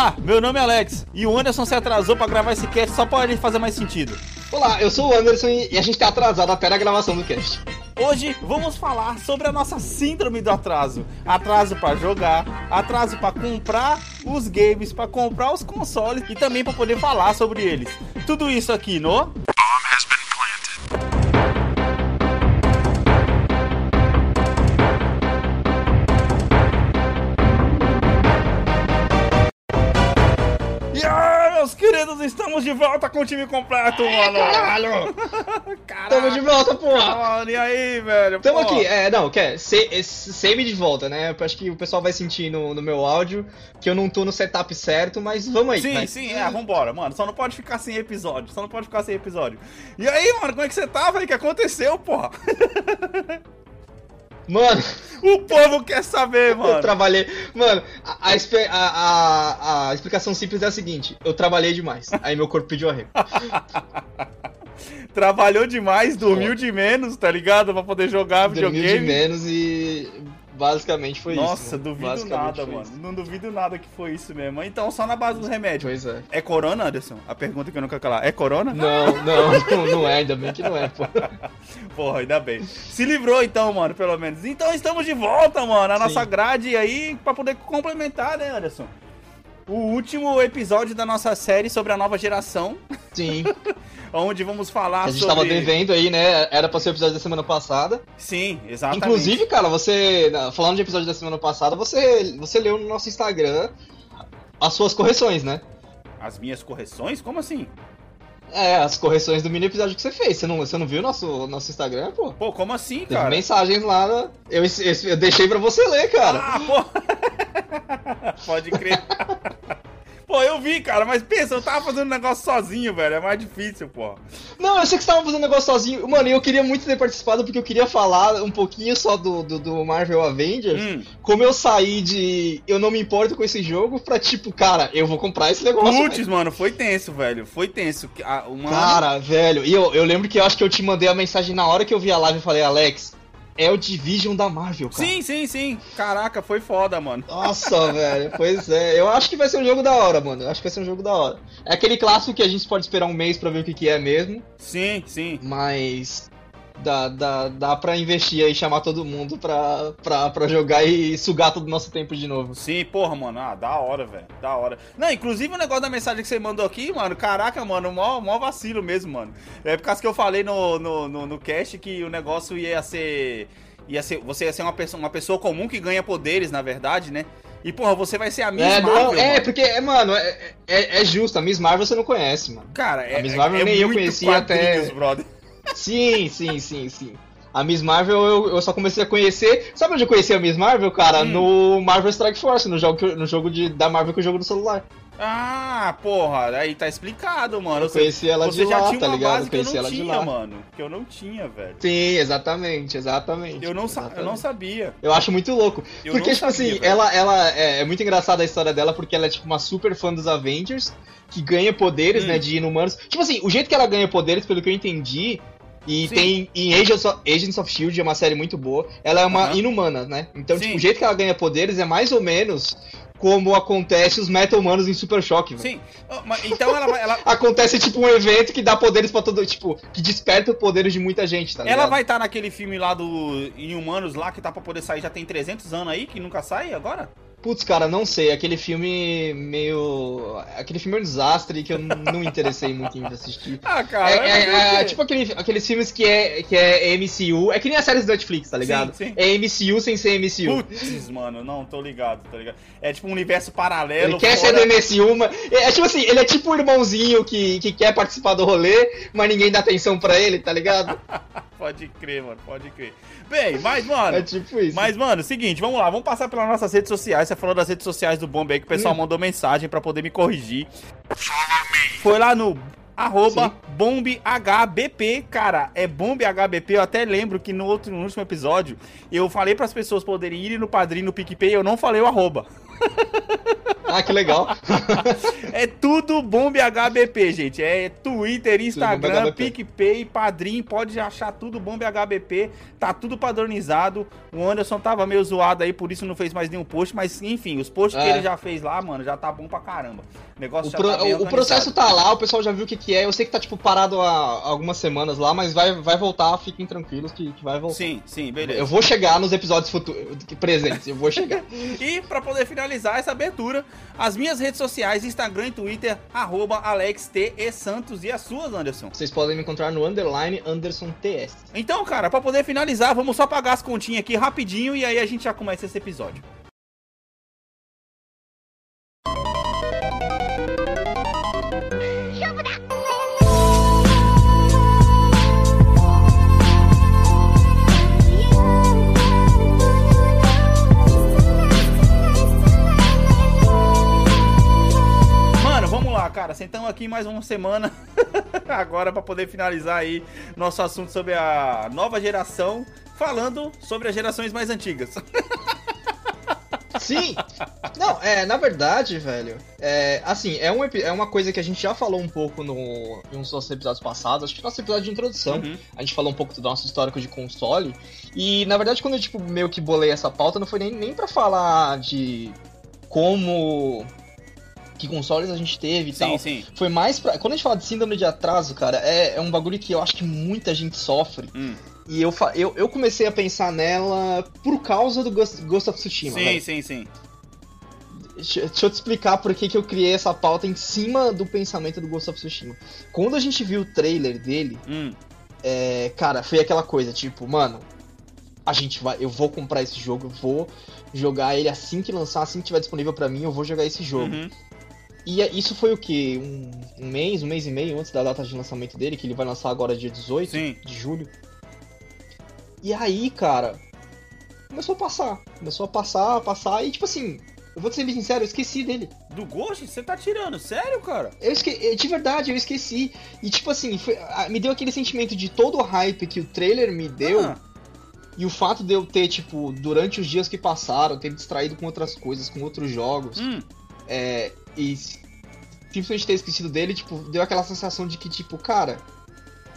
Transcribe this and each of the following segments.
Olá, meu nome é Alex e o Anderson se atrasou pra gravar esse cast só pra ele fazer mais sentido. Olá, eu sou o Anderson e a gente tá atrasado até a gravação do cast. Hoje vamos falar sobre a nossa síndrome do atraso. Atraso pra jogar, atraso pra comprar os games, pra comprar os consoles e também pra poder falar sobre eles. Tudo isso aqui no meus queridos, estamos de volta com o time completo, mano. Caralho! Caralho. Tamo de volta, porra! Mano, e aí, velho? Tamo Pô. aqui, é, não, quer, se- save de volta, né? Eu Acho que o pessoal vai sentir no, no meu áudio que eu não tô no setup certo, mas vamos aí. Sim, sim, é, vambora, mano. Só não pode ficar sem episódio. Só não pode ficar sem episódio. E aí, mano, como é que você tá, velho? O que aconteceu, porra? Mano, O povo quer saber, eu mano. trabalhei. Mano, a, a, a- a- explicação simples é a seguinte: eu trabalhei demais. Aí meu corpo pediu arrego. Trabalhou demais, dormiu de menos, tá ligado? Pra poder jogar Dormiu de videogame. menos e basicamente foi isso. Nossa, duvido nada, mano. Não duvido nada que foi isso mesmo. Então, só na base dos remédios. Pois é. É corona, Anderson? A pergunta que eu nunca calar. É corona? Não, não, não, é, ainda bem que não é, pô. Porra, ainda bem. Se livrou então, mano, pelo menos. Então estamos de volta, mano, a nossa grade aí pra poder complementar, né, Anderson? O último episódio da nossa série sobre a nova geração, Sim. onde vamos falar A gente sobre... tava devendo aí, né? Era pra ser o episódio da semana passada. Sim, exatamente. Inclusive, cara, você. Falando de episódio da semana passada, você, você leu no nosso Instagram as suas correções, né? As minhas correções? Como assim? É, as correções do mini episódio que você fez. Você não, você não viu o nosso, nosso Instagram, pô? Pô, como assim, Teve cara? mensagens lá. né? Eu, eu, eu deixei pra você ler, cara. Ah, pô! Pode crer. Pô, eu vi, cara, mas pensa, eu tava fazendo um negócio sozinho, velho. É mais difícil, pô. Não, eu sei que você tava fazendo negócio sozinho. Mano, eu queria muito ter participado porque eu queria falar um pouquinho só do, do, do Marvel Avengers. Hum. Como eu saí de eu não me importo com esse jogo pra tipo, cara, eu vou comprar esse negócio. Putz, mano, foi tenso, velho. Foi tenso. Ah, Uma... Cara, velho, e eu, eu lembro que eu acho que eu te mandei a mensagem na hora que eu vi a live e falei, Alex, é o Division da Marvel, cara. Sim, sim, sim. Caraca, foi foda, mano. Nossa, velho, pois é. Eu acho que vai ser um jogo da hora, mano. Eu acho que vai ser um jogo da hora. É aquele clássico que a gente pode esperar um mês pra ver o que, que é mesmo, Sim, sim. mas dá, dá, dá pra investir aí, chamar todo mundo pra, pra, pra jogar e sugar todo o nosso tempo de novo. Sim, porra, mano. Ah, da hora, velho. Da hora. Não, inclusive o negócio da mensagem que você mandou aqui, mano. Caraca, mano, mó, mó vacilo mesmo, mano. É por causa que eu falei no, no, no, no cast que o negócio ia ser. Ia ser. Você ia ser uma pessoa, uma pessoa comum que ganha poderes, na verdade, né? E, porra, você vai ser a Miss É, Marvel, não, é, mano. porque, é, mano, é, é, é justo. A Miss Marvel você não conhece, mano. Cara, é, a Miss Marvel é, nem eu conhecia até- brother. Sim, sim, sim, sim. A Miss Marvel eu, eu só comecei a conhecer. Sabe onde eu conheci a Miss Marvel, cara? Hum. No Marvel Strike Force, no jogo, no jogo de, da Marvel que eu jogo no celular. Ah, porra, aí tá explicado, mano. Eu conheci ela Você de lá, tinha tá ligado? eu conheci não ela de tinha, lá. mano. Que eu não tinha, velho. Sim, exatamente, exatamente. Eu não, sa eu não exatamente. sabia. Eu acho muito louco. Eu porque, tipo sabia, assim, velho. ela, ela é, é muito engraçada a história dela, porque ela é tipo uma super fã dos Avengers, que ganha poderes, Hum. né, de inumanos. Tipo assim, o jeito que ela ganha poderes, pelo que eu entendi, e Sim. tem em Agents of, Agents of Shield, é uma série muito boa, ela é uma Aham. inumana, né? Então, Sim. tipo, o jeito que ela ganha poderes é mais ou menos como acontece os Metal-Humanos em Super Choque, velho. Sim. Então ela. Ela, Acontece tipo um evento que dá poderes pra todo, tipo, que desperta poderes de muita gente, tá ligado? ela vai estar naquele filme lá do Inhumanos lá que tá pra poder sair já tem 300 anos aí, que nunca sai agora? Putz, cara, não sei. Aquele filme meio. Aquele filme é um desastre que eu não me interessei muito em assistir. Ah, cara. É, é- é quê? tipo aquele- aqueles filmes que é, que é MCU. É que nem as séries do Netflix, tá ligado? Sim, sim. É MCU sem ser MCU. Putz, mano, não, tô ligado, tô ligado. É tipo um universo paralelo. Ele quer ser do MCU, mas. É, é tipo assim, ele é tipo o irmãozinho que, que quer participar do rolê, mas ninguém dá atenção pra ele, tá ligado? Pode crer, mano, pode crer. Bem, mas, mano. É tipo isso. Mas, mano, seguinte, vamos lá, vamos passar pelas nossas redes sociais. Você falou das redes sociais do Bomb aí que o pessoal Hum. mandou mensagem pra poder me corrigir. Foi lá no arroba bombhbp, cara, é bombhbp, eu até lembro que no, outro, no último episódio eu falei pras pessoas poderem ir no padrinho no PicPay, eu não falei o arroba. Ah, que legal. é tudo Bombe HBP, gente. É Twitter, Instagram, PicPay, Padrim, pode achar tudo Bombe HBP. Tá tudo padronizado. O Anderson tava meio zoado aí, por isso não fez mais nenhum post, mas enfim, os posts é. que ele já fez lá, mano, já tá bom pra caramba. O negócio o, pro, tá o processo tá lá, o pessoal já viu o que, que é. Eu sei que tá, tipo, parado há algumas semanas lá, mas vai, vai voltar, fiquem tranquilos que, que vai voltar. Sim, sim, beleza. Eu vou chegar nos episódios futuros, presentes, eu vou chegar. e pra poder finalizar essa abertura, as minhas redes sociais, Instagram e Twitter, arroba AlexTESantos e as suas, Anderson. Vocês podem me encontrar no underline Anderson TS. Então, cara, pra poder finalizar, vamos só pagar as continhas aqui rapidinho e aí a gente já começa esse episódio. Cara, sentamos aqui mais uma semana agora para poder finalizar aí nosso assunto sobre a nova geração, falando sobre as gerações mais antigas. Sim! Não, é, na verdade, velho, é, assim, é, um, é uma coisa que a gente já falou um pouco no, em uns nossos episódios passados, acho que no nosso episódio de introdução, uhum. a gente falou um pouco do nosso histórico de console, e na verdade quando eu, tipo, meio que bolei essa pauta, não foi nem, nem pra falar de como que consoles a gente teve e sim, tal. Sim. Foi mais pra. Quando a gente fala de síndrome de atraso, cara, é, é um bagulho que eu acho que muita gente sofre. Hum. E eu, eu, eu comecei a pensar nela por causa do Ghost, Ghost of Tsushima. Sim, sim, sim. Deixa, deixa, eu te explicar por que, que eu criei essa pauta em cima do pensamento do Ghost of Tsushima. Quando a gente viu o trailer dele, hum. é, cara, foi aquela coisa, tipo, mano, a gente vai, eu vou comprar esse jogo, eu vou jogar ele assim que lançar, assim que tiver disponível para mim, eu vou jogar esse jogo. Uhum. E é, isso foi o que? Um, um, mês, um mês e meio antes da data de lançamento dele, que ele vai lançar agora dia 18 Sim. de julho. E aí, cara, começou a passar. Começou a passar, a passar, e tipo assim, eu vou ser bem sincero, eu esqueci dele. Do Ghost? Você tá tirando? Sério, cara? Eu esque... De verdade, eu esqueci. E tipo assim, foi... me deu aquele sentimento de todo o hype que o trailer me deu. Ah. E o fato de eu ter, tipo, durante os dias que passaram, ter me distraído com outras coisas, com outros jogos. Hum. É, e simplesmente ter esquecido dele, tipo, deu aquela sensação de que, tipo, cara,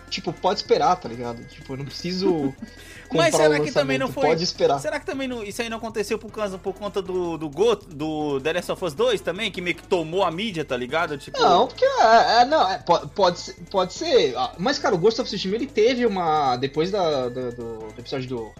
tipo, pode esperar, tá ligado? Tipo, eu não preciso. Mas será que também não foi. Pode esperar. Será que também não, isso aí não aconteceu por, causa, por conta do, do Go, do The Last of Us 2 também, que meio que tomou a mídia, tá ligado? Tipo... Não, porque. É, é, não, é, pode, pode, ser, pode ser. Ah, mas, cara, o Ghost of Tsushima ele teve uma. Depois da, do, do episódio do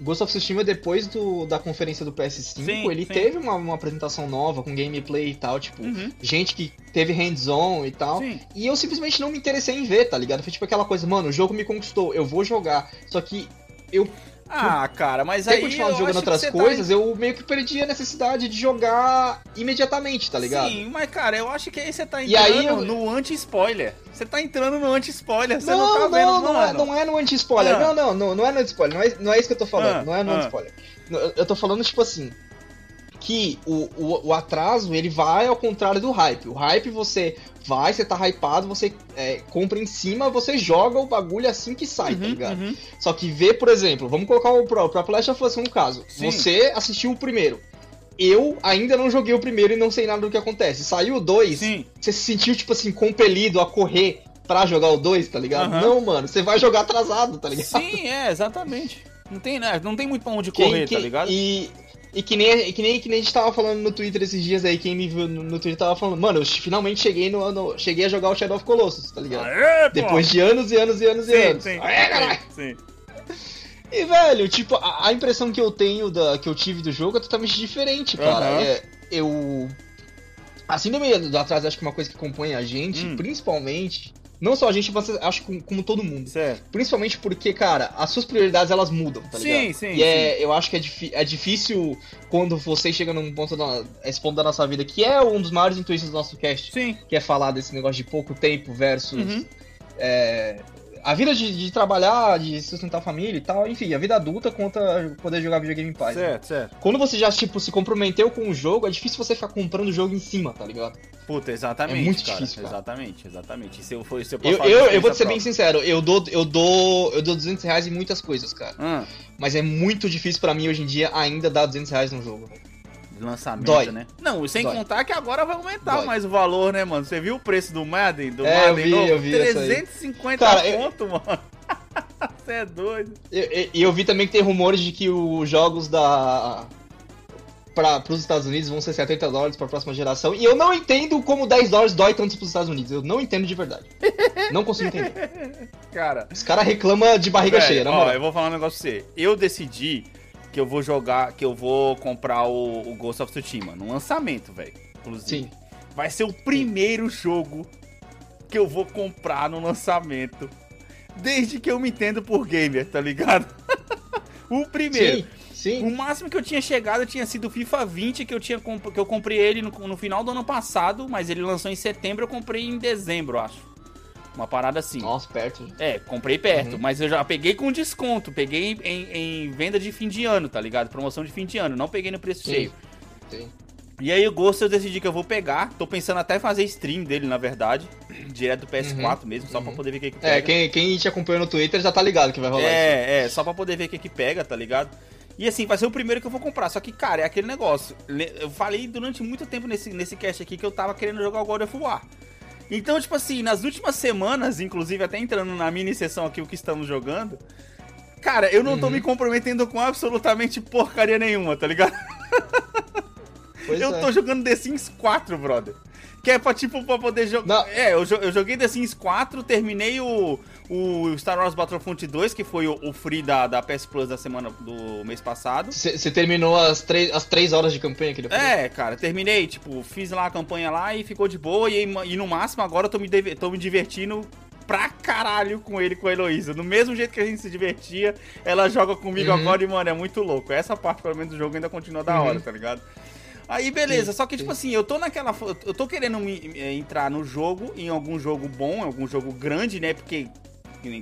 Ghost of Tsushima, depois do, da conferência do PS5, sim, ele sim. teve uma, uma, apresentação nova com gameplay e tal, tipo, uhum. gente que teve hands-on e tal. Sim. E eu simplesmente não me interessei em ver, tá ligado? Foi tipo aquela coisa, mano, o jogo me conquistou, eu vou jogar. Só que eu ah, cara, mas aí. continuando jogando outras tá coisas, tá... eu meio que perdi a necessidade de jogar imediatamente, tá ligado? Sim, mas cara, eu acho que aí você tá entrando aí eu... no anti-spoiler. Você tá entrando no anti-spoiler, você não, não tá não, vendo, não, não é, não é no anti-spoiler. Ah. Não, não, não, não é no anti-spoiler. Não é, não é isso que eu tô falando, ah. não é no ah. anti-spoiler. Eu tô falando, tipo assim, que o, o, o, atraso ele vai ao contrário do hype. O hype você vai, você tá hypado, você é, compra em cima, você joga o bagulho assim que sai, tá uhum, tá ligado? Uhum. Só que vê, por exemplo, vamos colocar o próprio Last of Us no caso. Sim. Você assistiu o primeiro. Eu ainda não joguei o primeiro e não sei nada do que acontece. Saiu o 2, você se sentiu, tipo assim, compelido a correr pra jogar o 2, tá ligado? Uhum. Não, mano, você vai jogar atrasado, tá ligado? Sim, é, exatamente. Não tem, né? Não tem muito pra onde correr, quem, tá ligado? E, e que nem, que, nem, que nem a gente tava falando no Twitter esses dias aí, quem me viu no, no Twitter tava falando, mano, eu finalmente cheguei no, no, cheguei a jogar o Shadow of Colossus, tá ligado? Aê, Depois de anos e anos e anos sim, e anos. Sim, Aê, caralho! Sim. E, velho, tipo, a, a, impressão que eu tenho, da, que eu tive do jogo é totalmente diferente, cara. Uhum. É, eu. Assim, do meio do atrás, acho que uma coisa que compõe a gente, hum. principalmente, não só a gente, mas acho como, como todo mundo. Certo. Principalmente porque, cara, as suas prioridades elas mudam, tá ligado? Sim, sim. E é, sim. eu acho que é, é difícil quando você chega num ponto da, esse ponto da nossa vida, que é um dos maiores intuitos do nosso cast. Sim. Que é falar desse negócio de pouco tempo versus. Uhum. É, a vida de, de, trabalhar, de sustentar a família e tal, enfim, a vida adulta conta poder jogar videogame em paz. Certo, né? certo. Quando você já, tipo, se comprometeu com o jogo, é difícil você ficar comprando o jogo em cima, tá ligado? Puta, exatamente. É muito cara. difícil, cara. Exatamente, exatamente. Se eu for, se eu, eu, eu, eu vou te ser bem sincero, eu dou, eu dou, eu dou 200 reais em muitas coisas, cara. Hum. Mas é muito difícil para mim hoje em dia ainda dar 200 reais no jogo. Lançamento, Dói. né? Não, sem Dói. contar que agora vai aumentar Dói. mais o valor, né, mano? Você viu o preço do Madden? Do é, Madden eu vi, novo? eu vi 350 Cara, ponto, eu... mano. Você é doido. E eu, eu, vi também que tem rumores de que os jogos da. Para os Estados Unidos vão ser 70 dólares para a próxima geração. E eu não entendo como 10 dólares dói tanto para os Estados Unidos. Eu não entendo de verdade. Não consigo entender. Cara. Os caras reclamam de barriga velho, cheia, na moral. Ó, eu vou falar um negócio pra você. Eu decidi que eu vou jogar, que eu vou comprar o, o Ghost of Tsushima no lançamento, velho. Inclusive. Sim. Vai ser o primeiro jogo que eu vou comprar no lançamento desde que eu me entendo por gamer, tá ligado? o primeiro. Sim, sim. O máximo que eu tinha chegado tinha sido o FIFA 20, que eu, tinha que eu comprei ele no, no final do ano passado, mas ele lançou em setembro, eu comprei em dezembro, acho. Uma parada assim. Nossa, perto. É, comprei perto, uhum. mas eu já peguei com desconto. Peguei em, em, venda de fim de ano, tá ligado? Promoção de fim de ano. Não peguei no preço Sim. cheio. Sim. E aí o Ghost eu decidi que eu vou pegar. Tô pensando até fazer stream dele, na verdade. Direto do PS4 uhum. mesmo, só uhum. pra poder ver o que, que é, pega. É, quem, quem te acompanhou no Twitter já tá ligado que vai rolar É, isso. é, só pra poder ver o que, que pega, tá ligado? E assim, vai ser o primeiro que eu vou comprar. Só que, cara, é aquele negócio. Eu falei durante muito tempo nesse, nesse cast aqui que eu tava querendo jogar o God of War. Então, tipo assim, nas últimas semanas, inclusive até entrando na mini sessão aqui, o que estamos jogando, cara, eu não tô uhum. me comprometendo com absolutamente porcaria nenhuma, tá ligado? Pois eu é. tô jogando The Sims 4, brother. Que é pra, tipo, pra poder jogar. É, eu, eu joguei The Sims 4, terminei o, o Star Wars Battlefront 2, que foi o, o free da, da PS Plus da semana do mês passado. Você terminou as, três, as três horas de campanha que ele fez? É, cara, terminei, tipo, fiz lá a campanha lá e ficou de boa. E, e no máximo agora eu tô me, tô me divertindo pra caralho com ele com a Heloísa. Do mesmo jeito que a gente se divertia, ela joga comigo uhum. agora e, mano, é muito louco. Essa parte, pelo menos, do jogo ainda continua da hora, uhum. tá ligado? Aí beleza, só que tipo sim. assim, eu tô naquela. Eu tô querendo me, é, entrar no jogo, em algum jogo bom, em algum jogo grande, né? Porque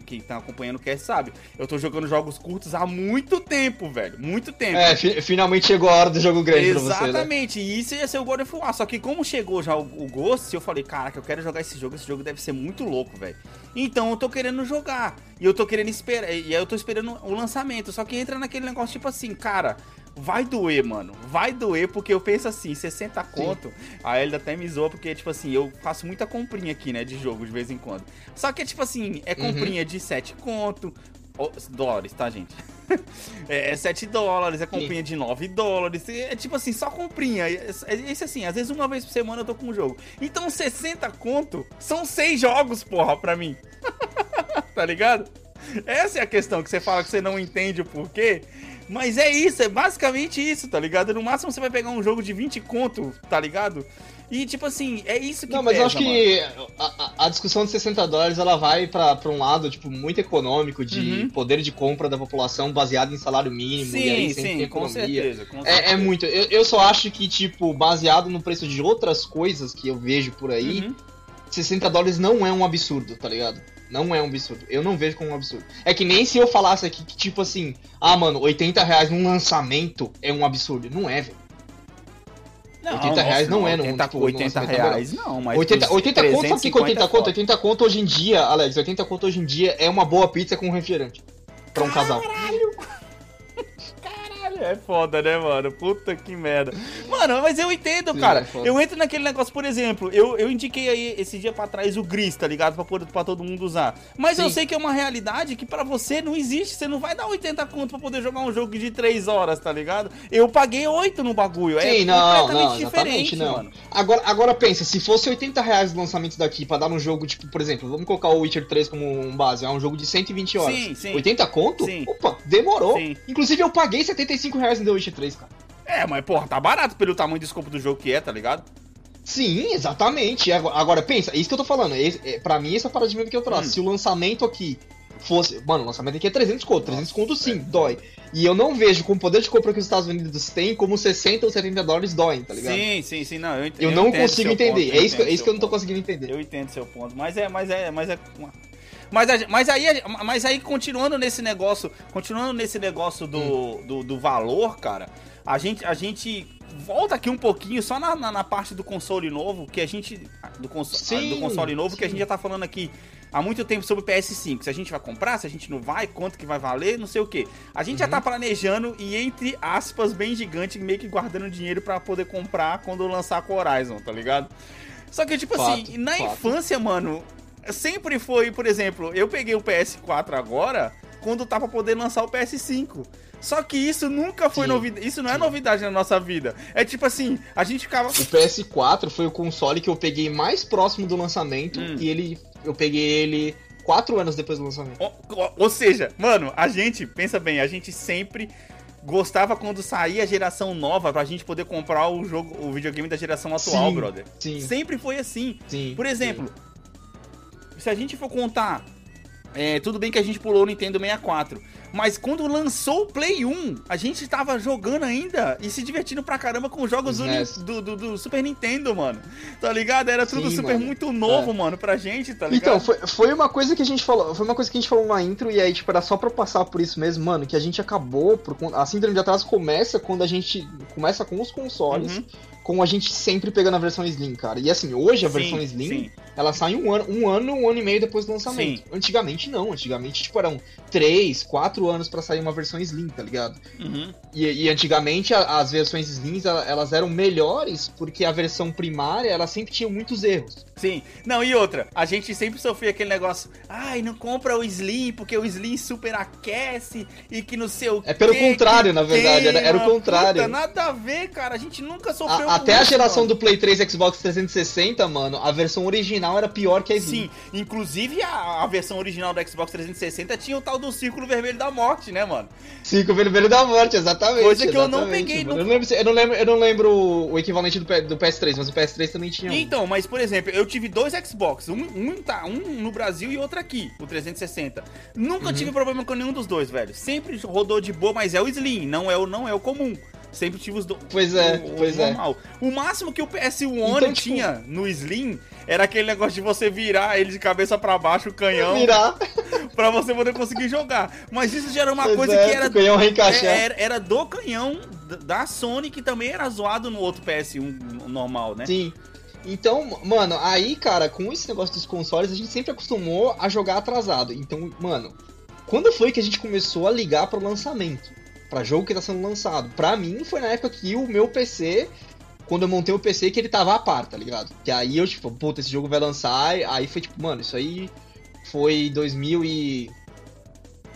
quem tá acompanhando o cast sabe. Eu tô jogando jogos curtos há muito tempo, velho. Muito tempo. É, fi finalmente chegou a hora do jogo grande Exatamente. você. Exatamente. Né? E isso ia ser o God of War. Só que como chegou já o, o Ghost, eu falei, caraca, eu quero jogar esse jogo. Esse jogo deve ser muito louco, velho. Então eu tô querendo jogar. E eu tô querendo esperar. E aí eu tô esperando o lançamento. Só que entra naquele negócio tipo assim, cara vai doer, mano. Vai doer, porque eu penso assim, 60 conto. Sim. A até me zoa, porque, tipo assim, eu faço muita comprinha aqui, né, de jogo, de vez em quando. Só que, tipo assim, é uhum. comprinha uhum. de 7 conto. Oh, dólares, tá, gente? é 7 dólares, é comprinha Sim. de 9 dólares. É tipo assim, só comprinha. É, é, esse assim, às vezes uma vez por semana eu tô com um jogo. Então 60 conto são 6 jogos, porra, pra mim. tá ligado? Essa é a questão que você fala que você não entende o porquê. Mas é isso, é basicamente isso, tá ligado? No máximo você vai pegar um jogo de 20 conto, tá ligado? E, tipo assim, é isso que Não, mas pesa, eu acho que a, a, discussão de 60 dólares, ela vai pra, pra um lado, tipo, muito econômico, de uhum. poder de compra da população baseado em salário mínimo, sim, e aí sim, economia. Com certeza, com certeza. É, é muito. Eu, eu só acho que, tipo, baseado no preço de outras coisas que eu vejo por aí, uhum. 60 dólares não é um absurdo, tá ligado? Não é um absurdo. Eu não vejo como um absurdo. É que nem se eu falasse aqui que, tipo assim, ah, mano, 80 reais num lançamento é um absurdo. Não é, velho. Não, 80 reais não, não é no 80, tipo, 80 reais não, mas 80, 80 conto, sabe que 80 conto? 80 conto hoje em dia, Alex, 80 conto hoje em dia é uma boa pizza com refrigerante. Pra um Caralho. casal. É foda, né, mano? Puta que merda. Mano, mas eu entendo, Sim, cara. É eu entro naquele negócio, por exemplo, eu, eu indiquei aí esse dia pra trás o Gris, tá ligado? Pra, todo mundo usar. Mas Sim. eu sei que é uma realidade que pra você não existe. Você não vai dar 80 conto pra poder jogar um jogo de 3 horas, tá ligado? Eu paguei 8 no bagulho. Sim, é não, completamente não, diferente, não. mano. Agora, agora pensa, se fosse 80 reais o lançamento daqui pra dar um jogo, tipo, por exemplo, vamos colocar o Witcher 3 como um base, é um jogo de 120 horas. Sim, sim. 80 conto? Sim. Opa, demorou. Sim. Inclusive eu paguei 75 reais no The Witcher 3 cara. É, mas porra, tá barato pelo tamanho do escopo do jogo que é, tá ligado? Sim, exatamente. Agora, pensa, é isso que eu tô falando. É, é, pra mim, esse é o paradigma que eu traço. Hum. Se o lançamento aqui fosse. Mano, o lançamento aqui é 300 conto. 300 conto sim, é, dói. E eu não vejo com o poder de compra que os Estados Unidos têm como 60 ou 70 dólares doem, tá ligado? Sim, sim, sim. Não, eu, ent eu, eu não consigo entender. Ponto, é isso, que, é isso que eu não tô conseguindo entender. Eu entendo seu ponto. Mas é, mas é, mas é. Mas, mas, aí, mas aí, continuando nesse negócio, continuando nesse negócio do, hum. do, do, valor, cara, a gente, a gente volta aqui um pouquinho só na, na, na parte do console novo, que a gente. Do, cons sim, do console novo, sim. que a gente já tá falando aqui há muito tempo sobre o PS5. Se a gente vai comprar, se a gente não vai, quanto que vai valer, não sei o que. A gente uhum. já tá planejando e, entre aspas, bem gigante, meio que guardando dinheiro para poder comprar quando lançar com o Horizon, tá ligado? Só que, tipo assim, fato, assim, na fato. infância, mano, sempre foi, por exemplo, eu peguei o PS4 agora quando tá pra poder lançar o PS5. Só que isso nunca foi novidade. Isso não é novidade na nossa vida. É tipo assim, a gente ficava. O PS4 foi o console que eu peguei mais próximo do lançamento hum. e ele. Eu peguei ele quatro anos depois do lançamento. Ou, ou, seja, mano, a gente, pensa bem, a gente sempre gostava quando saía a geração nova pra gente poder comprar o jogo, o videogame da geração atual, sim, brother. Sim. Sempre foi assim. Sim. Por exemplo, sim. Se a gente for contar, é, tudo bem que a gente pulou o Nintendo 64. Mas quando lançou o Play 1, a gente tava jogando ainda e se divertindo pra caramba com os jogos do, do, do, do, Super Nintendo, mano. Tá ligado? Era tudo Sim, super mano. muito novo, é. mano, pra gente, tá ligado? Então, foi, foi uma coisa que a gente falou. Foi uma coisa que a gente falou na intro, e aí, tipo, era só pra passar por isso mesmo, mano, que a gente acabou. Por, a síndrome de atraso começa quando a gente começa com os consoles. Uhum com a gente sempre pegando a versão Slim, cara. E assim, hoje a sim, versão Slim, sim. ela sai um ano, um ano, um ano e meio depois do lançamento. Sim. Antigamente não, antigamente, tipo, eram três, quatro anos para sair uma versão Slim, tá ligado? Uhum. E, e, antigamente a, as versões Slims, elas eram melhores porque a versão primária, ela sempre tinha muitos erros. Sim. Não, e outra, a gente sempre sofria aquele negócio, ai, não compra o Slim porque o Slim superaquece e que não sei o É pelo contrário, na verdade, era, era, o contrário. Puta, nada a ver, cara, a gente nunca sofreu a, Até a geração do Play 3 e Xbox 360, mano, a versão original era pior que a Slim. Sim, inclusive a, a versão original do Xbox 360 tinha o tal do Círculo Vermelho da Morte, né, mano? Círculo Vermelho da Morte, exatamente. Coisa que eu não peguei. No... Eu, não lembro, eu, não lembro, eu não lembro o equivalente do, do PS3, mas o PS3 também tinha Então, mas por exemplo, eu tive dois Xbox, um, um, tá, um no Brasil e outro aqui, o 360. Nunca uhum. tive problema com nenhum dos dois, velho. Sempre rodou de boa, mas é o Slim, não é o, não é o comum. Sempre tive os dois. Pois é, o, pois o é. normal. O máximo que o PS1 então, tipo... tinha no Slim era aquele negócio de você virar ele de cabeça para baixo, o canhão. Virar. pra você poder conseguir jogar. Mas isso já era uma pois coisa é, que era. canhão reencaixar. É, era, era do canhão da Sony, que também era zoado no outro PS1 normal, né? Sim. Então, mano, aí, cara, com esse negócio dos consoles, a gente sempre acostumou a jogar atrasado. Então, mano, quando foi que a gente começou a ligar pro lançamento? Pra jogo que tá sendo lançado? Pra mim, foi na época que o meu PC quando eu montei o PC que ele tava a par, tá ligado? Que aí eu, tipo, puta, esse jogo vai lançar. Aí foi tipo, mano, isso aí foi 2000 e.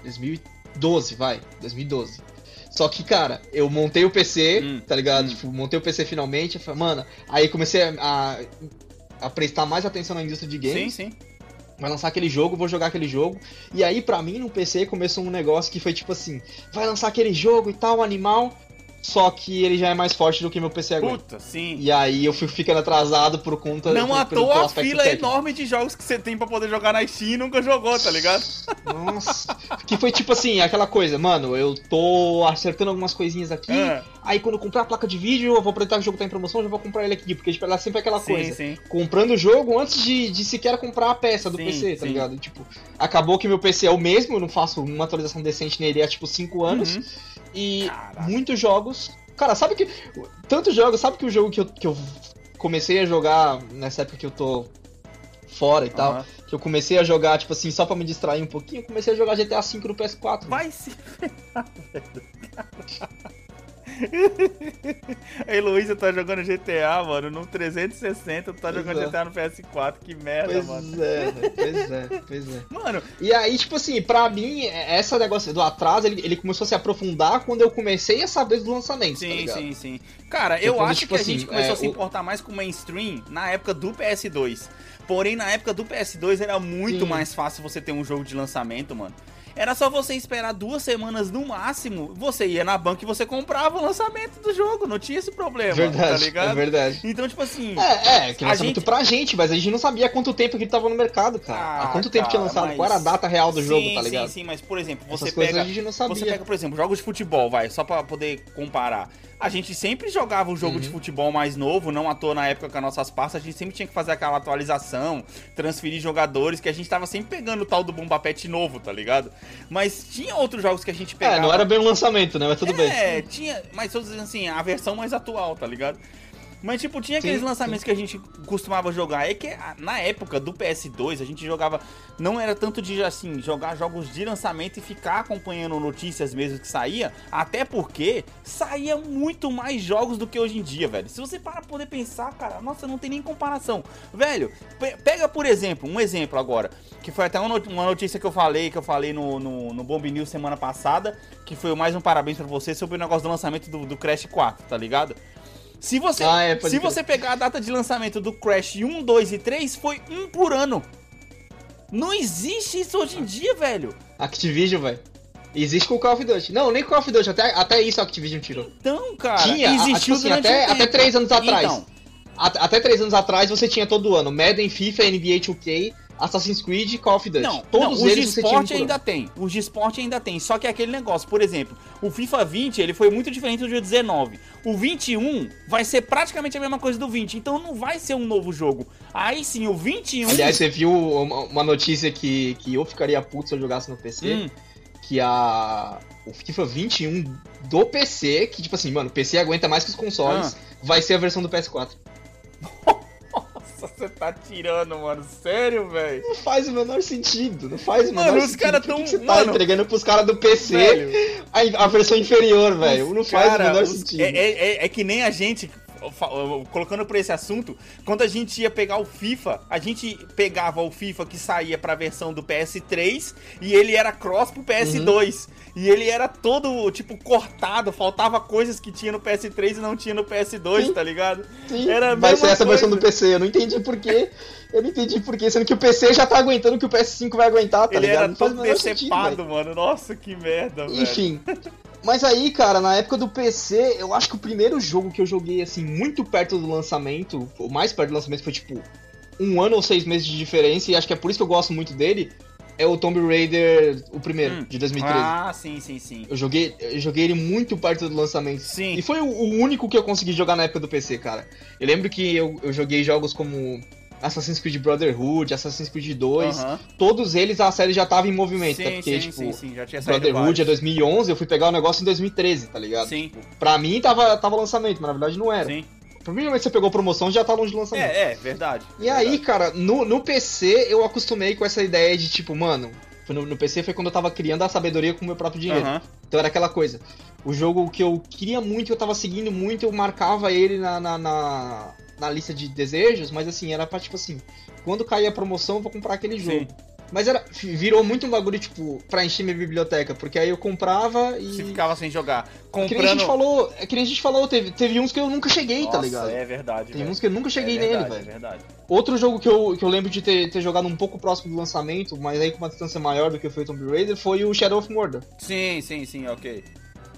2012, vai. 2012. Só que, cara, eu montei o PC, hum, tá ligado? Hum. Tipo, montei o PC finalmente. Eu falei, mano, aí comecei a, a, prestar mais atenção na indústria de games. Sim, sim. Vai lançar aquele jogo, vou jogar aquele jogo. E aí, pra mim, no PC começou um negócio que foi tipo assim: vai lançar aquele jogo e tal, animal só que ele já é mais forte do que meu PC agora. Puta, sim. E aí eu fui ficando atrasado por conta Não à toa a fila técnico. enorme de jogos que você tem para poder jogar na Steam e nunca jogou, tá ligado? Nossa. que foi tipo assim, aquela coisa, mano, eu tô acertando algumas coisinhas aqui. É. Aí quando eu comprar a placa de vídeo, eu vou aproveitar que o jogo tá em promoção, já vou comprar ele aqui. Porque tipo, ela é sempre aquela sim, coisa. Sim. Comprando o jogo antes de, de sequer comprar a peça do sim, PC, tá ligado? E, tipo, acabou que meu PC é o mesmo, eu não faço uma atualização decente nele há tipo 5 anos. Uhum. E Caraca. muitos jogos Cara, sabe que. Tantos jogos, sabe que o jogo que eu, que eu comecei a jogar nessa época que eu tô fora e uhum. tal, que eu comecei a jogar, tipo assim, só pra me distrair um pouquinho, eu comecei a jogar GTA V no PS4. Vai se ferrar, velho. A Heloísa tá jogando GTA, mano, no 360, tu tá pois jogando é. GTA no PS4, que merda, pois mano. Pois é, pois é, pois é. Mano. E aí, tipo assim, pra mim, essa negócio do atraso, ele, ele começou a se aprofundar quando eu comecei a saber do lançamento. Tá sim, tá sim, sim. Cara, eu acho tipo que assim, a gente começou é, a se importar o... mais com o mainstream na época do PS2. Porém, na época do PS2 era muito sim. mais fácil você ter um jogo de lançamento, mano. Era só você esperar duas semanas no máximo, você ia na banca e você comprava o lançamento do jogo, não tinha esse problema, tá verdade, tá ligado? É verdade. Então, tipo assim... É, é que lançamento gente... pra gente, mas a gente não sabia quanto tempo que ele tava no mercado, cara. Ah, Há quanto cara, tempo tinha lançado, mas... qual era a data real do sim, jogo, tá ligado? Sim, sim, mas, por exemplo, você Essas pega... a gente não sabia. Você pega, por exemplo, jogos de futebol, vai, só pra poder comparar a gente sempre jogava o jogo uhum. de futebol mais novo, não à toa na época com as nossas pastas, a gente sempre tinha que fazer aquela atualização, transferir jogadores, que a gente tava sempre pegando o tal do Bomba Pet novo, tá ligado? Mas tinha outros jogos que a gente pegava. É, não era bem o lançamento, né? Mas tudo é, bem. É, tinha, mas todos assim, a versão mais atual, tá ligado? Mas, tipo, tinha aqueles sim, lançamentos sim. que a gente costumava jogar. É que na época do PS2 a gente jogava. Não era tanto de assim, jogar jogos de lançamento e ficar acompanhando notícias mesmo que saía. Até porque saía muito mais jogos do que hoje em dia, velho. Se você para poder pensar, cara, nossa, não tem nem comparação. Velho, pega por exemplo, um exemplo agora. Que foi até uma notícia que eu falei, que eu falei no, no, no Bomb News semana passada. Que foi mais um parabéns para você sobre o negócio do lançamento do, do Crash 4, tá ligado? Se você, ah, é, se você pegar a data de lançamento do Crash 1, 2 e 3, foi um por ano. Não existe isso hoje em dia, velho. Activision, velho. Existe com o Call of Duty. Não, nem Call of Duty, até, até isso a Activision tirou. Então, cara, tinha, existiu tipo assim, até, um até três anos atrás. Então. Até três anos atrás você tinha todo ano Madden, FIFA, NBA 2K, Assassin's Creed e Call of Duty. Não, todos não, eles de esporte ainda tem. Os de esporte ainda tem. Só que é aquele negócio, por exemplo, o FIFA 20 ele foi muito diferente do dia 19. O 21 vai ser praticamente a mesma coisa do 20, então não vai ser um novo jogo. Aí sim, o 21. Aliás, você viu uma notícia que, que eu ficaria puto se eu jogasse no PC? Hum. Que a. O FIFA 21 do PC, que tipo assim, mano, o PC aguenta mais que os consoles, ah. vai ser a versão do PS4. Nossa, você tá tirando, mano. Sério, velho? Não faz o menor sentido. Não faz o menor mano, sentido. os caras tão. Você tá mano, entregando pros caras do PC a, a, versão inferior, velho. Não faz cara, o menor os... sentido. É, é, é, que nem a gente colocando por esse assunto, quando a gente ia pegar o FIFA, a gente pegava o FIFA que saía pra versão do PS3 e ele era cross pro PS2. Uhum. E ele era todo, tipo, cortado, faltava coisas que tinha no PS3 e não tinha no PS2, Sim. tá ligado? Sim. Era Vai ser essa coisa. versão do PC, eu não entendi por quê. Eu não entendi por quê, sendo que o PC já tá aguentando que o PS5 vai aguentar, tá ele ligado? Ele era todo decepado, mano. Nossa, que merda, velho. Enfim. Mas aí, cara, na época do PC, eu acho que o primeiro jogo que eu joguei, assim, muito perto do lançamento, o mais perto do lançamento foi, tipo, um ano ou seis meses de diferença, e acho que é por isso que eu gosto muito dele, é o Tomb Raider, o primeiro, hum. de 2013. Ah, sim, sim, sim. Eu joguei, eu joguei ele muito perto do lançamento. Sim. E foi o, o único que eu consegui jogar na época do PC, cara. Eu lembro que eu, eu joguei jogos como Assassin's Creed Brotherhood, Assassin's Creed 2, todos eles a série já tava em movimento, sim, porque, sim, tipo, sim, Brotherhood é 2011, eu fui pegar o negócio em 2013, tá ligado? Sim. Tipo, pra mim tava, tava lançamento, mas na verdade não era. Sim. Provavelmente você pegou promoção já tá longe do lançamento. É, é, verdade. E verdade. aí, cara, no, no PC eu acostumei com essa ideia de tipo, mano, no, no PC foi quando eu tava criando a sabedoria com o meu próprio dinheiro. Uhum. Então era aquela coisa. O jogo que eu queria muito, eu tava seguindo muito, eu marcava ele na, na, na, na lista de desejos, mas assim, era pra tipo assim, quando cair a promoção, eu vou comprar aquele jogo. Sim. Mas era, virou muito um bagulho, tipo, pra encher minha biblioteca, porque aí eu comprava e. Você ficava sem jogar. Comprando... Que nem a gente falou, é que nem a gente falou, teve, teve uns que eu nunca cheguei, tá Nossa, tá ligado? É verdade. Tem uns que eu nunca cheguei é verdade, nele, velho. É verdade. Outro jogo que eu, que eu lembro de ter, ter jogado um pouco próximo do lançamento, mas aí com uma distância maior do que foi o Tomb Raider, foi o Shadow of Mordor. Sim, sim, sim, ok.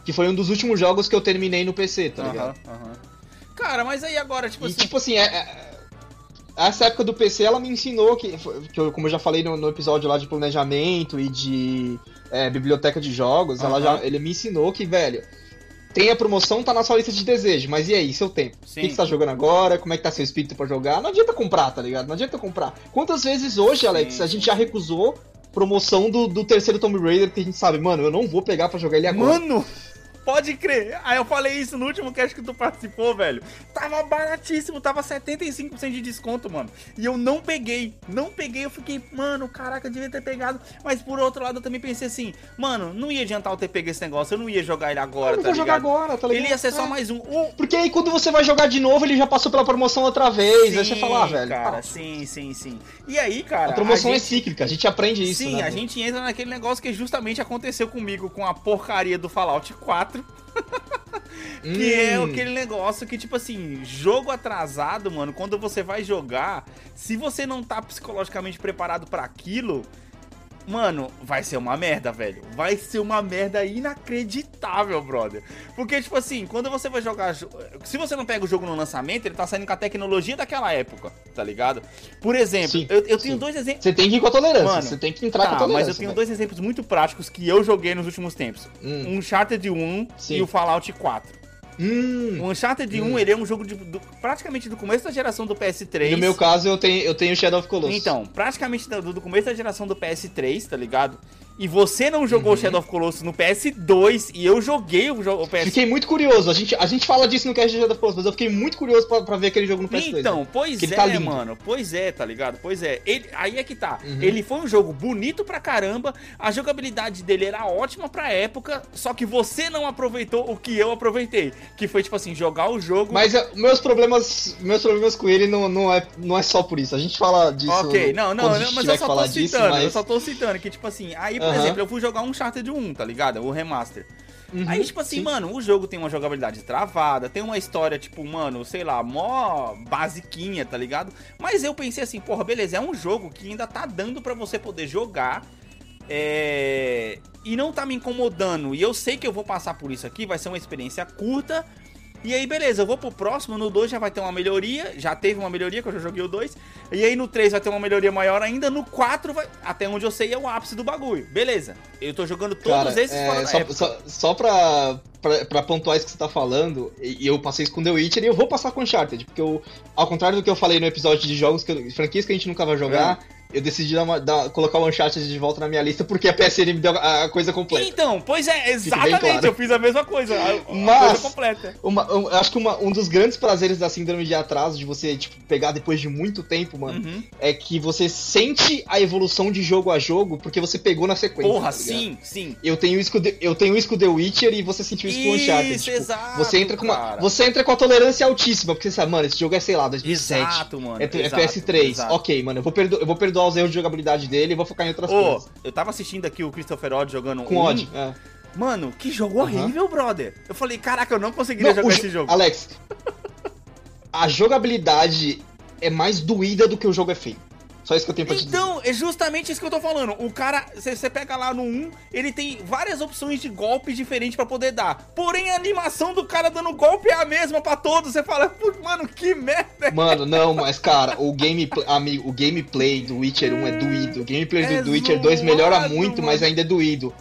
Que foi um dos últimos jogos que eu terminei no PC, tá ligado? Aham, uh aham. uh -huh. Cara, mas aí agora, tipo e, assim. Tipo assim, é, é essa época do PC, ela me ensinou que, que eu, como eu já falei no, no, episódio lá de planejamento e de é, biblioteca de jogos, uhum. ela já, ele me ensinou que, velho, tem a promoção, tá na sua lista de desejo, mas e aí, seu tempo? O que, que você tá jogando agora? Como é que tá seu espírito para jogar? Não adianta comprar, tá ligado? Não adianta comprar. Quantas vezes hoje, Alex, Sim. a gente já recusou promoção do, do terceiro Tomb Raider que a gente sabe, mano, eu não vou pegar para jogar ele agora. Mano! Pode crer. Aí eu falei isso no último cast que tu participou, velho. Tava baratíssimo, tava 75% de desconto, mano. E eu não peguei. Não peguei, eu fiquei, mano, caraca, eu devia ter pegado. Mas por outro lado, eu também pensei assim, mano, não ia adiantar eu ter pego esse negócio, eu não ia jogar ele agora, eu não tá vou jogar agora, tá ligado? Ele ia ser só é. mais um. Porque aí quando você vai jogar de novo, ele já passou pela promoção outra vez. Sim, aí você fala, ah, velho. Cara, ah. sim, sim, sim. E aí, cara. A promoção a é gente... é cíclica, a gente aprende isso. Sim, né, a gente entra naquele negócio que justamente aconteceu comigo com a porcaria do Fallout 4. que é hum. é aquele negócio que, tipo assim, jogo atrasado, mano, quando você vai jogar, se você não tá psicologicamente preparado para aquilo, Mano, vai ser uma merda, velho. Vai ser uma merda inacreditável, brother. Porque, tipo assim, quando você vai jogar. Se você não pega o jogo no lançamento, ele tá saindo com a tecnologia daquela época, tá ligado? Por exemplo, sim, eu, eu tenho dois exemplos. Você tem que ir com a tolerância. Mano, você tem que entrar tá, com a tolerância. Mas eu tenho véio. dois exemplos muito práticos que eu joguei nos últimos tempos: hum. um Uncharted 1 sim. e o Fallout 4. Hum, o Uncharted hum. 1, ele é um jogo de, do, praticamente do começo da geração do PS3. No meu caso, eu tenho, eu tenho Shadow of Colossus. Então, praticamente do, do começo da geração do PS3, tá ligado? E você não jogou uhum. Shadow of Colossus no PS2 e eu joguei o, jogo, o PS... Fiquei muito curioso. A gente, a gente fala disso no cast de Shadow of Colossus, mas eu fiquei muito curioso pra, pra ver aquele jogo no PS2. Então, né? pois é, tá mano. Pois é, tá ligado? Pois é. Ele, aí é que tá. Uhum. Ele foi um jogo bonito pra caramba, a jogabilidade dele era ótima pra época, só que você não aproveitou o que eu aproveitei. Que foi, tipo assim, jogar o jogo... Mas uh, meus problemas meus problemas com ele não, não, é, não é só por isso. A gente fala disso... Ok, não, não, não mas eu só tô citando. Disso, mas... Eu só tô citando que, tipo assim, aí, por uhum. exemplo, eu fui jogar um Uncharted 1, tá ligado? O remaster. Uhum, Aí, tipo assim, sim. mano, o jogo tem uma jogabilidade travada, tem uma história, tipo, mano, sei lá, mó basiquinha, tá ligado? Mas eu pensei assim, porra, beleza, é um jogo que ainda tá dando para você poder jogar. É... E não tá me incomodando. E eu sei que eu vou passar por isso aqui, vai ser uma experiência curta, e aí, beleza, eu vou pro próximo, no 2 já vai ter uma melhoria, já teve uma melhoria, que eu já joguei o 2. E aí no 3 vai ter uma melhoria maior ainda, no 4 vai, até onde eu sei é o ápice do bagulho. Beleza, eu tô jogando todos Cara, esses é, fora só, só, só pra, pra, pra, pontuar isso que você tá falando, e eu passei isso com The Witcher e eu vou passar com Uncharted, porque eu, ao contrário do que eu falei no episódio de jogos, que, franquias que a gente nunca vai jogar... É eu decidi dar uma, dar, colocar o Uncharted de volta na minha lista porque a PSN me deu a, a coisa completa. Então, pois é, exatamente, claro. eu fiz a mesma coisa, a, Mas, coisa completa. Uma, um, acho que uma, um dos grandes prazeres da síndrome de atraso, de você, tipo, pegar depois de muito tempo, mano, uhum. é que você sente a evolução de jogo a jogo porque você pegou na sequência. Porra, tá sim, sim. Eu tenho isso The, eu tenho isso com The Witcher e você sentiu isso, com o Uncharted. Tipo, exato, você entra com uma, você entra com a tolerância altíssima, porque você sabe, mano, esse jogo é, sei lá, 2007. Exato, mano. É, é exato, é PS3. Exato. Ok, mano, eu vou, perdo, eu vou perdoar os erros de jogabilidade dele e vou focar em outras oh, coisas. Eu tava assistindo aqui o Christopher Odd jogando Com um, Odd, é. Mano, que jogo horrível, brother. Eu falei, caraca, eu não conseguiria não, jogar esse jogo. Alex, a jogabilidade é mais doída do que o jogo é feio. Só isso que eu tenho pra te então, dizer. é justamente isso que eu tô falando. O cara, você pega lá no 1, ele tem várias opções de golpes diferentes para poder dar. Porém, a animação do cara dando golpe é a mesma para todos. Você fala, mano, que merda. Mano, não, mas cara, o gameplay, amigo, o gameplay do Witcher 1 é doído. O gameplay é do, do Witcher 2 melhora muito, mano. mas ainda é doído.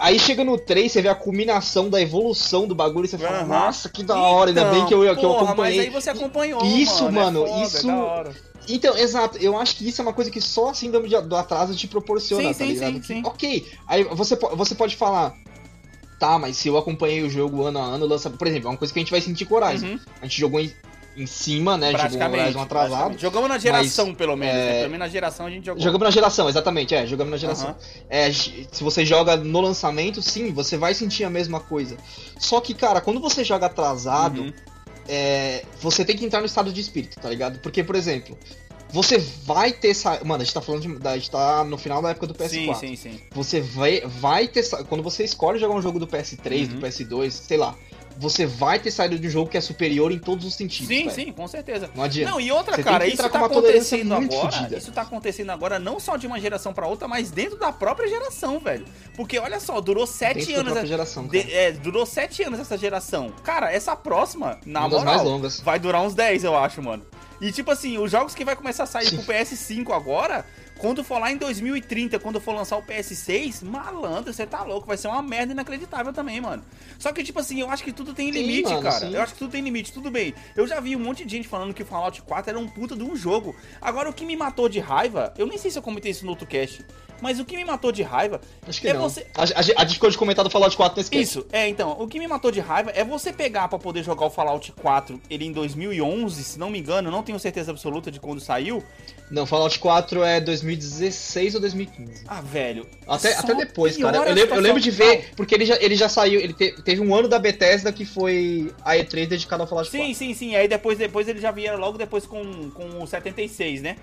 Aí chega no 3, você vê a culminação da evolução do bagulho e você fala, uhum. nossa, que da hora, então, ainda bem que eu, que eu acompanhei. Mas aí você acompanhou, Isso, mano, é foda, isso... É então, exato, eu acho que isso é uma coisa que só a síndrome do atraso te proporciona, sim, tá sim, ligado? Sim, sim. Ok, aí você, você pode falar, tá, mas se eu acompanhei o jogo ano a ano, lança. Por exemplo, é uma coisa que a gente vai sentir Horizon. Uhum. A gente jogou em, em cima, né? Jogou Horizon atrasado. Jogamos na geração, mas, pelo menos. É... Né? Pelo menos na geração a gente jogou. Jogamos na geração, exatamente, é, jogamos na geração. Uhum. É, se você joga no lançamento, sim, você vai sentir a mesma coisa. Só que, cara, quando você joga atrasado. Uhum. É, você tem que entrar no estado de espírito, tá ligado? Porque, por exemplo, você vai ter. Sa... Mano, a gente tá falando de. A gente tá no final da época do PS4. Sim, sim, sim. Você vai, vai ter. Quando você escolhe jogar um jogo do PS3, uhum. do PS2, sei lá. Você vai ter saído de um jogo que é superior em todos os sentidos. Sim, sim, com certeza. Não adianta. Não, e outra, você cara, isso tá acontecendo agora. Fudida. Isso tá acontecendo agora não só de uma geração para outra, mas dentro da própria geração, velho. Porque olha só, durou sete dentro anos. Da geração, de, é, durou sete anos essa geração. Cara, essa próxima, na uma moral, vai durar uns 10, eu acho, mano. E tipo assim, os jogos que vai começar a sair pro PS5 agora, quando for lá em 2030, quando for lançar o PS6, malandro, você tá louco, vai ser uma merda inacreditável também, mano. Só que, tipo assim, eu acho que tudo tem limite, sim, mano, cara. Sim. Eu acho que tudo tem limite, tudo bem. Eu já vi um monte de gente falando que o Fallout 4 era um puta de um jogo. Agora, o que me matou de raiva, eu nem sei se eu comentei isso no outro cast, mas o que me matou de raiva Acho que é não. você. A, a, a gente ficou de comentar do Fallout 4 nesse. Isso, é, então. O que me matou de raiva é você pegar para poder jogar o Fallout 4 ele em 2011, se não me engano, não tenho certeza absoluta de quando saiu. Não, Fallout 4 é 2016 ou 2015. Ah, velho. Até, até depois, cara. Eu lembro, eu lembro de ver, porque ele já, ele já saiu, ele te, teve um ano da Bethesda que foi a E3 dedicada ao Fallout sim, 4. Sim, sim, sim. Aí depois, depois ele já vieram logo depois com, com o 76, né?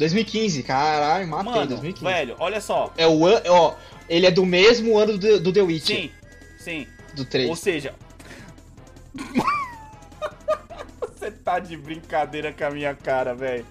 2015, caralho, matei, Mano, 2015. Velho, olha só. É o ano, ó, ele é do mesmo ano do, do The Witcher. Sim, sim. Do 3. Ou seja... Você tá de brincadeira com a minha cara, velho.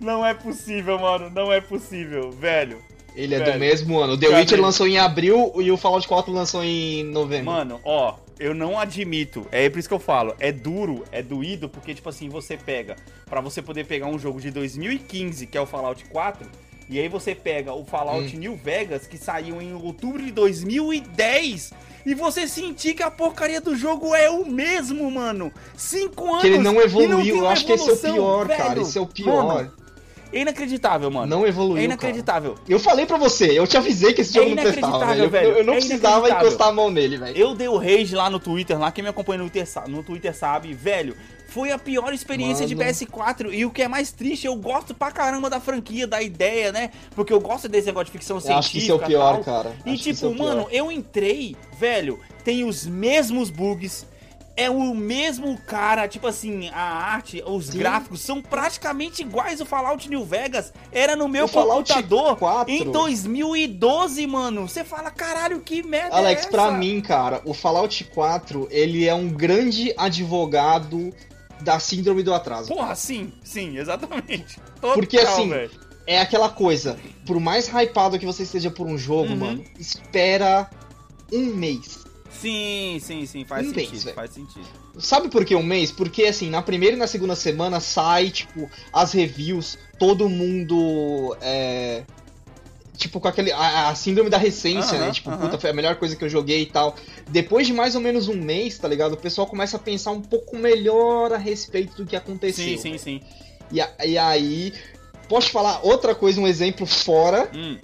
Não é possível, mano. Não é possível, velho. Ele é Velho. do mesmo ano. O The Witcher lançou em abril e o Fallout 4 lançou em novembro. Mano, ó, eu não admito. É por isso que eu falo. É duro, é doído, porque, tipo assim, você pega. para você poder pegar um jogo de 2015, que é o Fallout 4. E aí você pega o Fallout hum. New Vegas, que saiu em outubro de 2010 e você sentir que a porcaria do jogo é o mesmo, mano. Cinco anos. Que ele não evoluiu. Não eu acho que esse é o pior, velho. cara. Esse é o pior. Mano, é inacreditável, mano. Não evoluiu. É inacreditável. Cara. Eu falei pra você, eu te avisei que esse jogo é não prestava, velho. velho. Eu, eu, não é precisava encostar a mão nele, velho. Eu dei o rage lá no Twitter, lá quem me acompanha no Twitter, no Twitter sabe, velho. Foi a pior experiência Mano. de PS4. E o que é mais triste, eu gosto pra caramba da franquia, da ideia, né? Porque eu gosto desse negócio de ficção eu científica. Acho que isso é o pior, tal. cara. E acho tipo, é mano, eu entrei, velho, tem os mesmos bugs é o mesmo cara, tipo assim, a arte, os Sim. gráficos são praticamente iguais o Fallout New Vegas. Era no meu o computador 4. em 2012, mano. Você fala, caralho, que merda é Alex, é pra mim, cara, o Fallout 4, ele é um grande advogado da síndrome do atraso. Porra, sim, sim, exatamente. Total, Porque assim, véio. é aquela coisa, por mais hypado que você esteja por um jogo, uhum. mano, espera um mês. Sim, sim, sim, faz um sentido, mês, faz sentido. Sabe por que um mês? Porque assim, na primeira e na segunda semana sai, tipo, as reviews, todo mundo é, tipo, com aquele. A, a síndrome da recência, né? Tipo, puta, foi a melhor coisa que eu joguei e tal. Depois de mais ou menos um mês, tá ligado? O pessoal começa a pensar um pouco melhor a respeito do que aconteceu. Sim, sim, sim. E, e aí. Posso falar outra coisa, um exemplo fora hum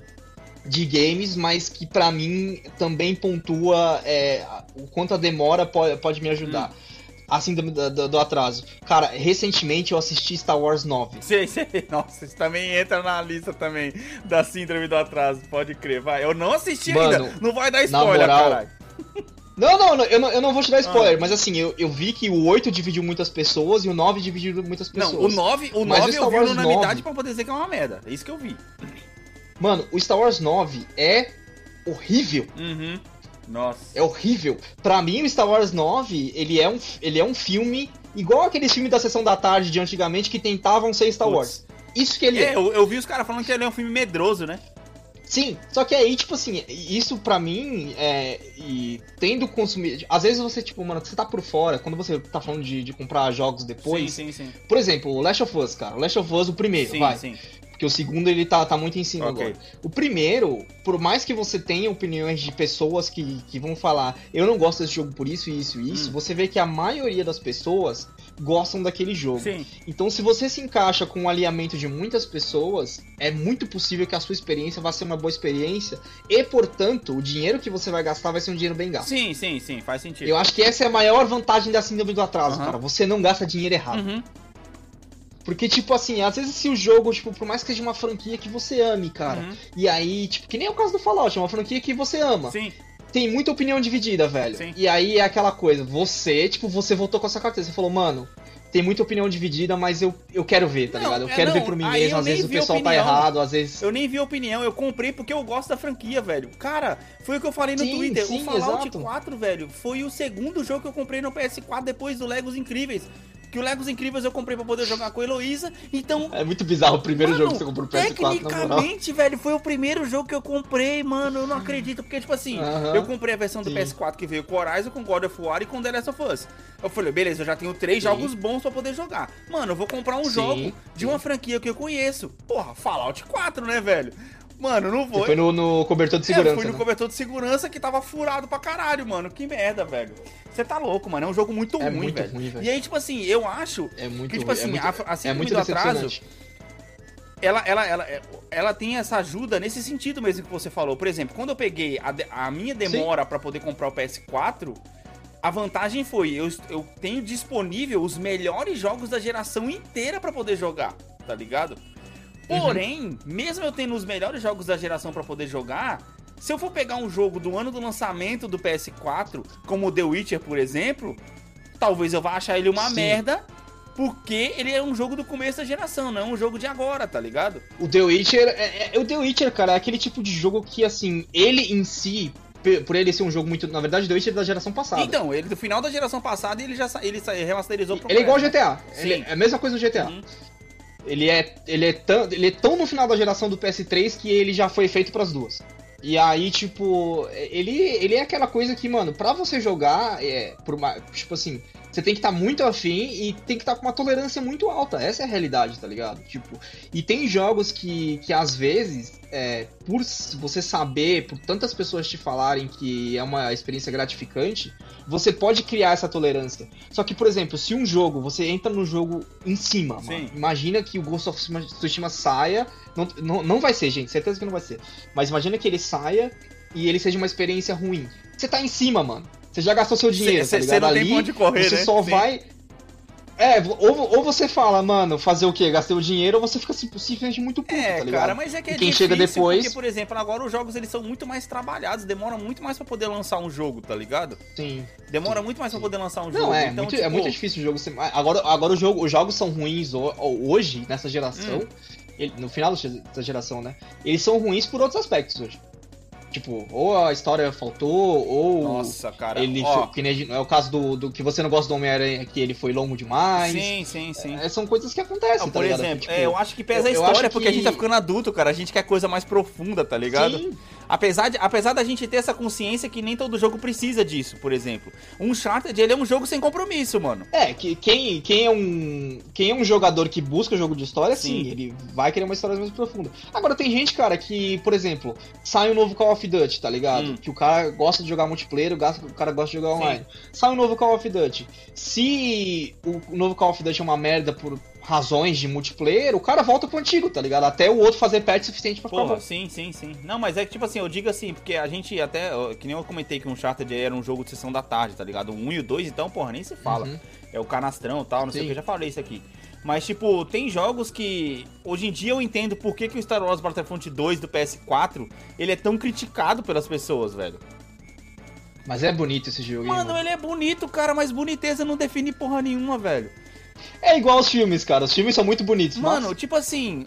de games, mas que para mim também pontua é, o quanto a demora pode, pode me ajudar. Hum. Assim, do, do, do, atraso. Cara, recentemente eu assisti Star Wars 9. Sei, sei. Nossa, isso também entra na lista também da síndrome do atraso, pode crer. Vai, eu não assisti Mano, ainda. Não vai dar spoiler, moral, caralho. Não, não, não eu, não, eu não vou te dar spoiler, ah. mas assim, eu, eu vi que o 8 dividiu muitas pessoas e o 9 dividiu muitas pessoas. Não, o 9, o 9 eu vi unanimidade 9... pra poder dizer que é uma merda. É isso que eu vi. Mano, o Star Wars 9 é horrível. Uhum. Nossa. É horrível. Pra mim, o Star Wars 9, ele é um, ele é um filme igual aqueles filmes da sessão da tarde de antigamente que tentavam ser Star Putz. Wars. Isso que ele é. é. Eu, eu vi os caras falando que ele é um filme medroso, né? Sim, só que aí, tipo assim, isso pra mim, é, e tendo consumido. Às vezes você, tipo, mano, você tá por fora, quando você tá falando de, de comprar jogos depois. Sim, sim, sim. Por exemplo, o Last of Us, cara. O Last of Us, o primeiro, sim, vai. Sim. Porque o segundo ele tá, tá muito em cima okay. agora. O primeiro, por mais que você tenha opiniões de pessoas que, que vão falar, eu não gosto desse jogo por isso, isso e isso, hum. você vê que a maioria das pessoas gostam daquele jogo. Sim. Então, se você se encaixa com o alinhamento de muitas pessoas, é muito possível que a sua experiência vá ser uma boa experiência e, portanto, o dinheiro que você vai gastar vai ser um dinheiro bem gasto. Sim, sim, sim, faz sentido. Eu acho que essa é a maior vantagem da síndrome do atraso, uhum. cara. Você não gasta dinheiro errado. Uhum. Porque, tipo assim, às vezes se o jogo, tipo, por mais que seja uma franquia que você ame, cara. Uhum. E aí, tipo, que nem é o caso do Fallout, é uma franquia que você ama. Sim. Tem muita opinião dividida, velho. Sim. E aí é aquela coisa, você, tipo, você voltou com essa carteira, você falou, mano, tem muita opinião dividida, mas eu, eu quero ver, tá não, ligado? Eu é, quero não, ver por mim mesmo, às vezes o pessoal tá opinião. tá errado, às vezes. Eu nem vi opinião, eu comprei porque eu gosto da franquia, velho. Cara, foi o que eu falei no sim, Twitter. Sim, o Fallout exato. 4, velho, foi o segundo jogo que eu comprei no PS4 depois do Legos Incríveis que o Legos Incríveis eu comprei pra poder jogar com a Heloísa, então... É muito bizarro o primeiro mano, jogo que você comprou pro PS4, Tecnicamente, velho, foi o primeiro jogo que eu comprei, mano, eu não acredito, porque, tipo assim, uh -huh, eu comprei a versão do sim. PS4 que veio com Horizon, com God of War e com The Last of Us. Eu falei, beleza, eu já tenho três sim. jogos bons pra poder jogar. Mano, eu vou comprar um sim, jogo de uma franquia que eu conheço. Porra, Fallout 4, né, velho? Mano, não vou. Você foi no, no cobertor de segurança. É, fui no né? cobertor de segurança que tava furado pra caralho, mano. Que merda, velho. Você tá louco, mano. É um jogo muito é ruim, muito velho. ruim, velho. E aí, tipo assim, eu acho é muito que, tipo ruim. assim, é muito, a, a síndrome é do atraso. Ela, ela, ela, ela tem essa ajuda nesse sentido mesmo que você falou. Por exemplo, quando eu peguei a, a minha demora para poder comprar o PS4, a vantagem foi eu, eu tenho disponível os melhores jogos da geração inteira para poder jogar, tá ligado? Porém, uhum. mesmo eu tendo os melhores jogos da geração para poder jogar, se eu for pegar um jogo do ano do lançamento do PS4, como o The Witcher, por exemplo, talvez eu vá achar ele uma Sim. merda, porque ele é um jogo do começo da geração, não é um jogo de agora, tá ligado? O The Witcher, é, é, o The Witcher, cara, é aquele tipo de jogo que, assim, ele em si, por ele ser um jogo muito. Na verdade, The Witcher é da geração passada. Então, ele do final da geração passada ele já ele remasterizou pro Ele é igual ao GTA. É a mesma coisa do GTA. Uhum. ele é, ele, é tão, ele é tão no final da geração do PS3 que ele já foi feito para as duas. E aí, tipo, ele, ele é aquela coisa que, mano, pra você jogar, é, por uma, tipo assim, você tem que estar tá muito afim e tem que estar tá com uma tolerância muito alta. Essa é a realidade, tá ligado? Tipo, e tem jogos que, que às vezes, é, por você saber, por tantas pessoas te falarem que é uma experiência gratificante, você pode criar essa tolerância. Só que, por exemplo, se um jogo, você entra no jogo em cima, mano, imagina que o Ghost of Tsushima saia. Não, não, não vai ser, gente, certeza que não vai ser. Mas imagina que ele saia e ele seja uma experiência ruim. Você tá em cima, mano. Você já gastou seu dinheiro, cê, tá Você não Ali, tem onde correr, você né? só Sim. vai... É, ou, ou você fala, mano, fazer o quê? Gastei o dinheiro, ou você fica simplesmente muito puto, é, tá ligado? cara, mas é que é e quem chega depois... Porque, por exemplo, agora os jogos eles são muito mais trabalhados, demora muito mais pra poder lançar um jogo, tá ligado? Sim. Demora sim, muito mais pra poder lançar um Não, jogo. é, então, muito, tipo... é muito difícil o jogo ser... Agora, agora o jogo, os jogos são ruins hoje, nessa geração, hum. ele, no final dessa geração, né? Eles são ruins por outros aspectos hoje. Tipo, ou a história faltou, ou. Nossa, cara. Ele Ó, foi, nem, é o caso do, do que você não gosta do Homem-Aranha, que ele foi longo demais. Sim, sim, sim. É, são coisas que acontecem, não, tá Por ligado? exemplo, tipo, é, eu acho que pesa eu, a história porque que... a gente tá ficando adulto, cara. A gente quer coisa mais profunda, tá ligado? Sim. Apesar, de, apesar da gente ter essa consciência que nem todo jogo precisa disso, por exemplo. Um Uncharted, ele é um jogo sem compromisso, mano. É, que quem, quem, é, um, quem é um jogador que busca jogo de história, sim, sim ele vai querer uma história mais profunda. Agora, tem gente, cara, que, por exemplo, sai um novo Call of Duty, tá ligado? Hum. Que o cara gosta de jogar multiplayer, o cara gosta de jogar online. Sim. Sai um novo Call of Duty. Se o novo Call of Duty é uma merda por razões de multiplayer, o cara volta pro antigo, tá ligado? Até o outro fazer patch suficiente pra Porra, sim, sim, sim. Não, mas é que, tipo assim, eu digo assim, porque a gente até, que nem eu comentei que um Uncharted era um jogo de sessão da tarde, tá ligado? O 1 e o 2, então, porra, nem se fala. Uhum. É o canastrão e tal, não sim. sei o que, eu já falei isso aqui. Mas, tipo, tem jogos que. Hoje em dia eu entendo por que, que o Star Wars Battlefront 2 do PS4 ele é tão criticado pelas pessoas, velho. Mas é bonito esse jogo. Mano, mano, ele é bonito, cara, mas boniteza não define porra nenhuma, velho. É igual os filmes, cara. Os filmes são muito bonitos. Mano, mas... tipo assim.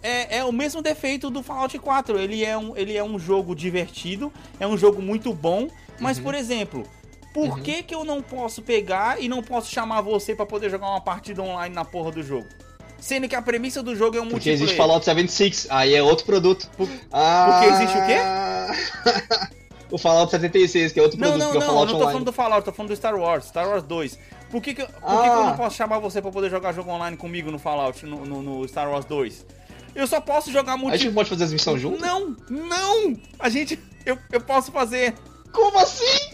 É, é o mesmo defeito do Fallout 4. Ele é, um, ele é um jogo divertido, é um jogo muito bom, mas, uhum. por exemplo, por uhum. que, que eu não posso pegar e não posso chamar você para poder jogar uma partida online na porra do jogo? Sendo que a premissa do jogo é um Porque existe Fallout 76, aí é outro produto. Por... Ah... Porque existe o quê? o Fallout 76, que é outro não, produto. Não, que é não, não, não tô falando do Fallout, tô falando do Star Wars, Star Wars 2. Por que, que, por ah. que, que eu não posso chamar você para poder jogar jogo online comigo no Fallout, no, no, no Star Wars 2? Eu só posso jogar multiplayer. A gente pode fazer as missões juntos? Não, não! A gente. Eu, eu posso fazer. Como assim?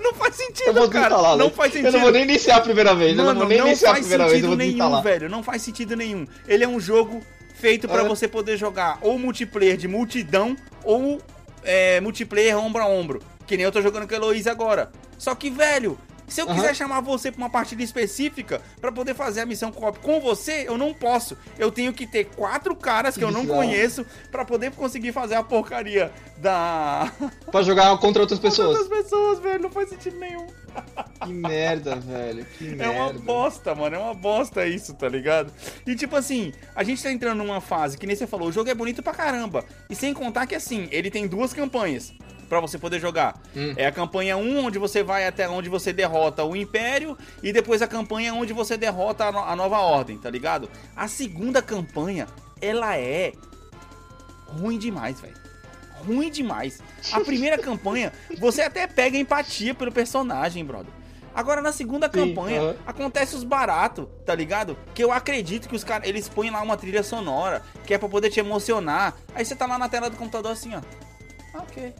Não faz sentido, cara. Não faz sentido. Eu não vou nem iniciar a primeira vez. Mano, eu não vou nem iniciar a primeira vez. Não faz sentido nenhum, velho. Não faz sentido nenhum. Ele é um jogo feito para é. você poder jogar ou multiplayer de multidão ou é, multiplayer ombro a ombro. Que nem eu tô jogando com a Heloísa agora. Só que, velho, se eu uhum. quiser chamar você pra uma partida específica para poder fazer a missão co-op com você, eu não posso. Eu tenho que ter quatro caras que eu não conheço para poder conseguir fazer a porcaria da. Pra jogar contra outras pessoas. Contra outras pessoas, velho. Não faz sentido nenhum. Que merda, velho. Que merda. É uma bosta, mano. É uma bosta isso, tá ligado? E tipo assim, a gente tá entrando numa fase que nem você falou, o jogo é bonito pra caramba. E sem contar que assim, ele tem duas campanhas para você poder jogar. Hum. É a campanha 1, onde você vai até onde você derrota o Império, e depois a campanha onde você derrota a, no a Nova Ordem, tá ligado? A segunda campanha, ela é ruim demais, velho. Ruim demais. A primeira campanha, você até pega empatia pelo personagem, brother. Agora na segunda Sim, campanha uh -huh. acontece os baratos, tá ligado? Que eu acredito que os caras eles põem lá uma trilha sonora, que é para poder te emocionar. Aí você tá lá na tela do computador assim, ó. Ok.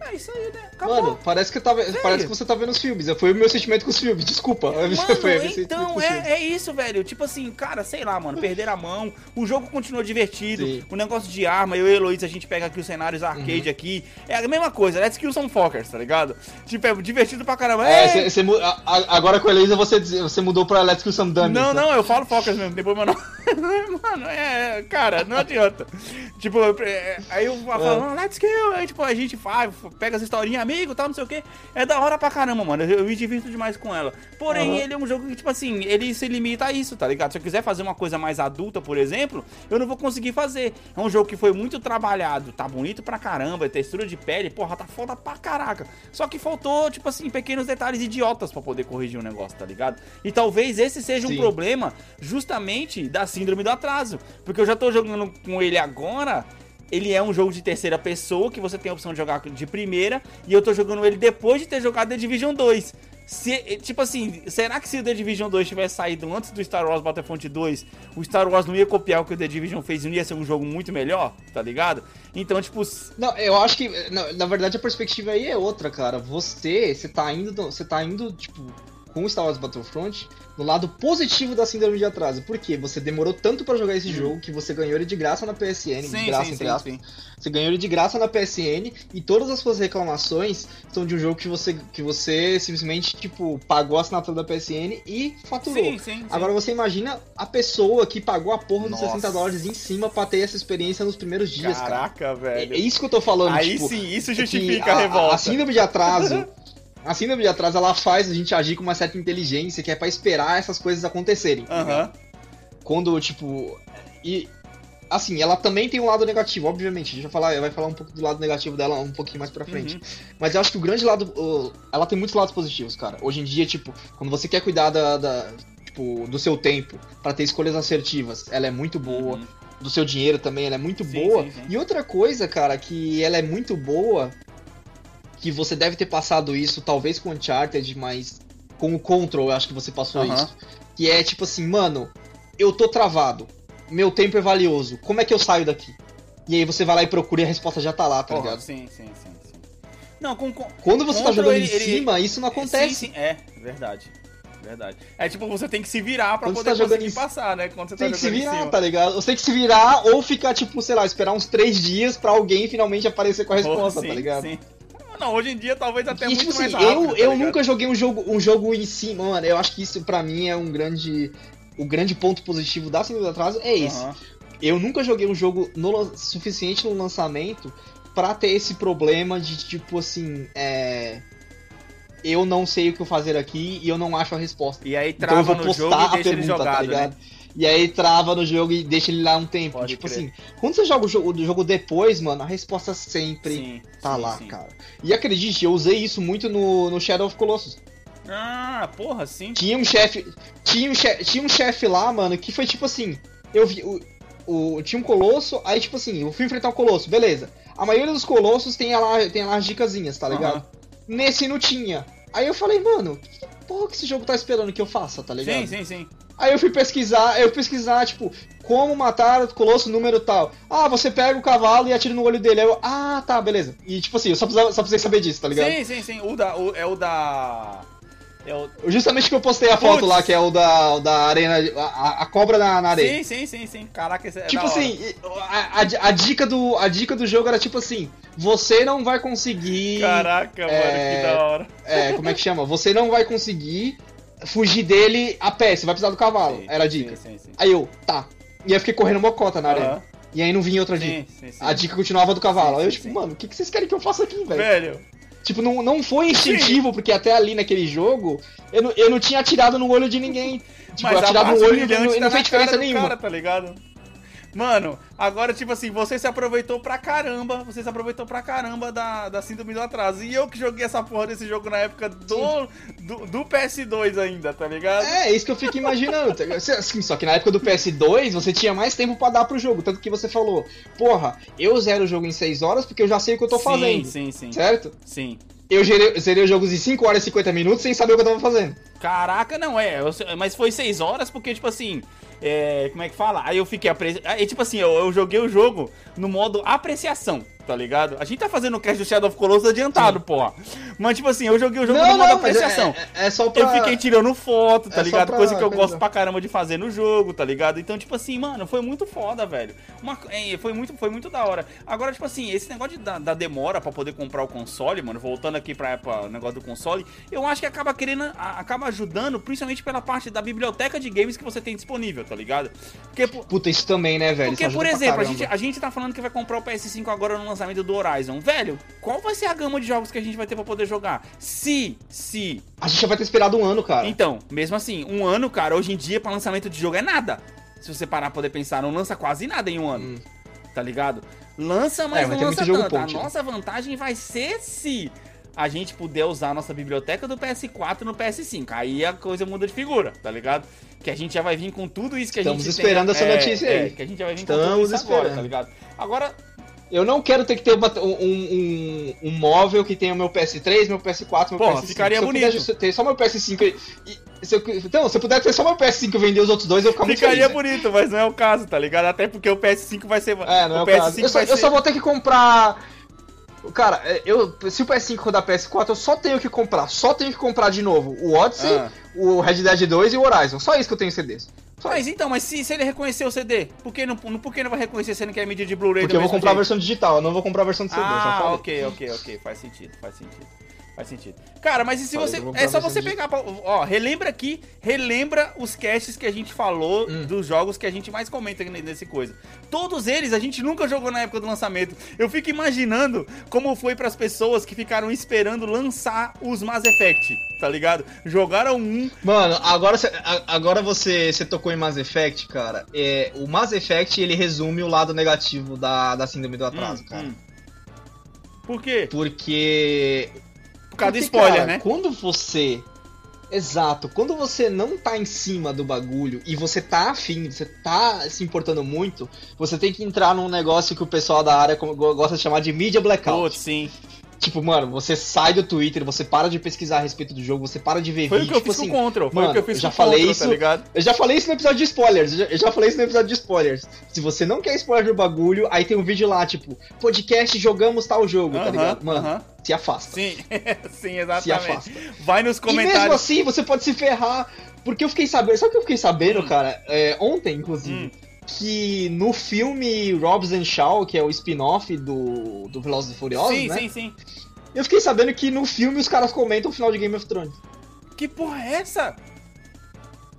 É isso aí, né? Acabou. Mano, parece que, tá, parece que você tá vendo os filmes. Foi o meu sentimento com os filmes, desculpa. Mano, então, é, é isso, velho. Tipo assim, cara, sei lá, mano, perder a mão. O jogo continua divertido. Sim. O negócio de arma, eu e Heloísa, a gente pega aqui os cenários arcade uhum. aqui. É a mesma coisa, let's kill some fuckers, tá ligado? Tipo, é divertido pra caramba. É, cê, cê, a, agora com a Heloísa você, você mudou pra let's kill some dummies. Não, né? não, eu falo fuckers mesmo, depois meu nome. mano, é, cara, não adianta. tipo, é, aí eu falo, é. let's kill. Aí, tipo, a gente faz, pega as historinhas, amigo, tal, não sei o que. É da hora pra caramba, mano. Eu, eu me divirto demais com ela. Porém, uhum. ele é um jogo que, tipo assim, ele se limita a isso, tá ligado? Se eu quiser fazer uma coisa mais adulta, por exemplo, eu não vou conseguir fazer. É um jogo que foi muito trabalhado, tá bonito pra caramba, textura de pele, porra, tá foda pra caraca. Só que faltou, tipo assim, pequenos detalhes idiotas para poder corrigir o um negócio, tá ligado? E talvez esse seja Sim. um problema justamente da síndrome do atraso. Porque eu já tô jogando com ele agora ele é um jogo de terceira pessoa que você tem a opção de jogar de primeira e eu tô jogando ele depois de ter jogado The Division 2. Se, tipo assim, será que se o The Division 2 tivesse saído antes do Star Wars Battlefront 2, o Star Wars não ia copiar o que o The Division fez e não ia ser um jogo muito melhor, tá ligado? Então, tipo. Não, eu acho que. Na, na verdade, a perspectiva aí é outra, cara. Você, você tá indo. Você tá indo, tipo, com Star Wars Battlefront no lado positivo da síndrome de atraso. Por quê? Você demorou tanto para jogar esse hum. jogo que você ganhou ele de graça na PSN, sim, de graça sim, entre sim, aspas. Sim. Você ganhou ele de graça na PSN e todas as suas reclamações são de um jogo que você que você simplesmente tipo pagou a assinatura da PSN e faturou. Sim, sim, Agora você imagina a pessoa que pagou a porra dos 60 dólares em cima para ter essa experiência nos primeiros dias, Caraca, cara. velho. É, é, isso que eu tô falando, Aí tipo, sim, isso justifica a, a revolta. A, a síndrome de atraso A síndrome de atraso ela faz a gente agir com uma certa inteligência que é para esperar essas coisas acontecerem. Uhum. Quando, tipo. E. Assim, ela também tem um lado negativo, obviamente. A gente vai falar, vai falar um pouco do lado negativo dela um pouquinho mais pra frente. Uhum. Mas eu acho que o grande lado. Uh, ela tem muitos lados positivos, cara. Hoje em dia, tipo, quando você quer cuidar da, da tipo, do seu tempo para ter escolhas assertivas, ela é muito boa. Uhum. Do seu dinheiro também, ela é muito sim, boa. Sim, sim. E outra coisa, cara, que ela é muito boa que você deve ter passado isso, talvez com Uncharted, mas com o Control, eu acho que você passou isso. Que é tipo assim, mano, eu tô travado, meu tempo é valioso, como é que eu saio daqui? E aí você vai lá e procura e a resposta já tá lá, tá ligado? Sim, sim, sim, sim. Não, com, com Quando você tá jogando ele, em cima, ele... isso não acontece. Sim, sim, é, verdade. Verdade. É tipo, você tem que se virar pra Quando poder tá conseguir em... passar, né? Quando você tem tá que se virar, tá ligado? Você tem que se virar ou ficar, tipo, sei lá, esperar uns três dias pra alguém finalmente aparecer com a resposta, oh, sim, tá ligado? Sim. Não, hoje em dia talvez até e, muito tipo mais assim, rápido, Eu, tá eu nunca joguei um jogo, um jogo em si, mano. Eu acho que isso pra mim é um grande. O grande ponto positivo da Síndrome do Atraso é esse. Uhum. Eu nunca joguei um jogo no, suficiente no lançamento para ter esse problema de tipo assim. É eu não sei o que fazer aqui e eu não acho a resposta. E aí trava então eu vou postar no jogo e deixa a pergunta, ele tá jogado, tá ligado? Né? E aí trava no jogo e deixa ele lá um tempo. Pode tipo crer. assim, quando você joga o jogo, o jogo, depois, mano, a resposta sempre sim, tá sim, lá, sim. cara. E acredite, eu usei isso muito no, no Shadow of Colossus. Ah, porra, sim. Tinha um chefe. Tinha um chefe tinha um chefe lá, mano, que foi tipo assim. Eu vi. O, o, tinha um colosso, aí tipo assim, eu fui enfrentar o colosso, beleza. A maioria dos colossos tem lá, tem lá as dicasinhas, tá ligado? Uhum. Nesse não tinha. Aí eu falei, mano, que porra que esse jogo tá esperando que eu faça, tá ligado? Sim, sim, sim. Aí eu fui pesquisar, eu pesquisar, tipo, como matar o colosso número tal. Ah, você pega o cavalo e atira no olho dele. Aí eu, ah, tá, beleza. E tipo assim, eu só precisava, só precisei saber disso, tá ligado? Sim, sim, sim. O da, o, é o da. É o... Justamente que eu postei a Puts. foto lá, que é o da, o da arena, a, a cobra na, na areia. Sim, sim, sim, sim. Caraca, esse é Tipo assim, a, a, a, dica do, a dica do jogo era tipo assim, você não vai conseguir... Caraca, é, mano, que da hora. É, como é que chama? Você não vai conseguir fugir dele a pé, você vai precisar do cavalo. Sim, era a dica. Sim, sim, aí eu, tá. E aí eu fiquei correndo mocota na arena. E aí não vinha outra dica. A dica continuava do cavalo. aí eu, tipo, mano, o que, que vocês querem que eu faça aqui, velho? Velho. Tipo, não, não foi instintivo, porque até ali naquele jogo, eu não, eu não tinha atirado no olho de ninguém. Tipo, Mas atirado no olho e não, não fez diferença nenhuma. Cara, tá ligado? Mano, agora, tipo assim, você se aproveitou pra caramba. Você se aproveitou pra caramba da, da síndrome do atraso. E eu que joguei essa porra desse jogo na época do, do, do, PS2 ainda, tá ligado? É, isso que eu fico imaginando. Tá assim, só que na época do PS2 você tinha mais tempo pra dar pro jogo. Tanto que você falou, porra, eu zero o jogo em 6 horas porque eu já sei o que eu tô sim, fazendo. Sim, sim. Certo? Sim. Eu zerei, zerei os jogos em 5 horas e 50 minutos sem saber o que eu tava fazendo. Caraca, não, é. Mas foi 6 horas porque, tipo assim. É, como é que fala? Aí eu fiquei apreciando. Tipo assim, eu, eu, joguei o jogo no modo apreciação, tá ligado? A gente tá fazendo o cast do Shadow of Colossus adiantado, Sim. porra. Mas, tipo assim, eu joguei o jogo não, no modo não, apreciação. É, é, é, só pra... Eu fiquei tirando foto, tá é ligado? Pra... Coisa que eu gosto pra caramba de fazer no jogo, tá ligado? Então, tipo assim, mano, foi muito foda, velho. Uma, é, foi, muito, foi muito da hora. Agora, tipo assim, esse negócio de, da, da, demora pra poder comprar o console, mano, voltando aqui pra, pra negócio do console, eu acho que acaba querendo, acaba ajudando, principalmente pela parte da biblioteca de games que você tem disponível, tá ligado? Porque, Puta, isso também, né, velho? Porque, por exemplo, a gente, a gente tá falando que vai comprar o PS5 agora no, lançamento do Horizon. Velho, qual vai ser a gama de jogos que a gente vai ter pra poder jogar? Se, se. A gente já vai ter esperado um ano, cara. Então, mesmo assim, um ano, cara, hoje em dia, pra lançamento de jogo é nada. Se você parar pra poder pensar, não lança quase nada em um ano. Hum. Tá ligado? Lança, mas é, não lança tanto. Ponte, a né? nossa vantagem vai ser se a gente puder usar a nossa biblioteca do PS4 no PS5. Aí a coisa muda de figura, tá ligado? Que a gente já vai vir com tudo isso que Estamos a gente Estamos esperando tem, essa é, notícia aí. É, que a gente já vai vir Estamos com tudo isso esperando. agora, tá ligado? Agora, eu não quero ter que ter uma, um, um, um, móvel que tenha o meu PS3, meu PS4, meu Porra, PS5. ficaria se bonito. Eu ter só meu PS5 e, se eu, então, se eu puder ter só meu PS5 e vender os outros dois, eu ficar muito Ficaria feliz, bonito, né? mas não é o caso, tá ligado? Até porque o PS5 vai ser... É, não é o PS5 caso. Eu só, eu só vou ter que comprar Cara, é, eu, se o PS5 rodar PS4, eu só tenho que comprar. Só tenho que comprar de novo o Odyssey, ah. o Red Dead 2 e o Horizon. Só isso que eu tenho CDs. Mas então, mas se, se ele reconhecer o CD, por que não, por que não vai reconhecer sendo que é mídia de Blu-ray? Porque eu vou comprar jeito? a versão digital, eu não vou comprar a versão de CD. Ah, ok, ok, ok. Faz sentido, faz sentido. Faz sentido. Cara, mas e se você. É só você pegar. Ó, relembra aqui, relembra os casts que a gente falou hum. dos jogos que a gente mais comenta nesse coisa. Todos eles a gente nunca jogou na época do lançamento. Eu fico imaginando como foi para as pessoas que ficaram esperando lançar os Mass Effect, tá ligado? Jogaram um. Mano, agora, agora você, você tocou em Mass Effect, cara. É, o Mass Effect ele resume o lado negativo da, da síndrome do atraso, hum, cara. Hum. Por quê? Porque causa do spoiler, cara, né? Quando você. Exato, quando você não tá em cima do bagulho e você tá afim, você tá se importando muito, você tem que entrar num negócio que o pessoal da área gosta de chamar de mídia blackout. Putz, sim. Tipo, mano, você sai do Twitter, você para de pesquisar a respeito do jogo, você para de ver foi vídeo. Foi o que eu tipo fiz assim, com o Control, foi mano, o que eu fiz eu já com falei Control, tá isso, tá ligado? Eu já falei isso no episódio de spoilers, eu já, eu já, falei isso no episódio de spoilers. Se você não quer spoiler do bagulho, aí tem um vídeo lá, tipo, podcast jogamos tal jogo, uh -huh, tá ligado? Mano, uh -huh. se afasta. Sim, sim, exatamente. Se afasta. Vai nos comentários. E mesmo assim, você pode se ferrar, porque eu fiquei sabendo, sabe o que eu fiquei sabendo, hum. cara? É, ontem, inclusive. Hum que no filme Robs and Shaw, que é o spin-off do, do Velozes e Furiosos, sim, né? Sim, sim, sim. Eu fiquei sabendo que no filme os caras comentam o final de Game of Thrones. Que porra é essa?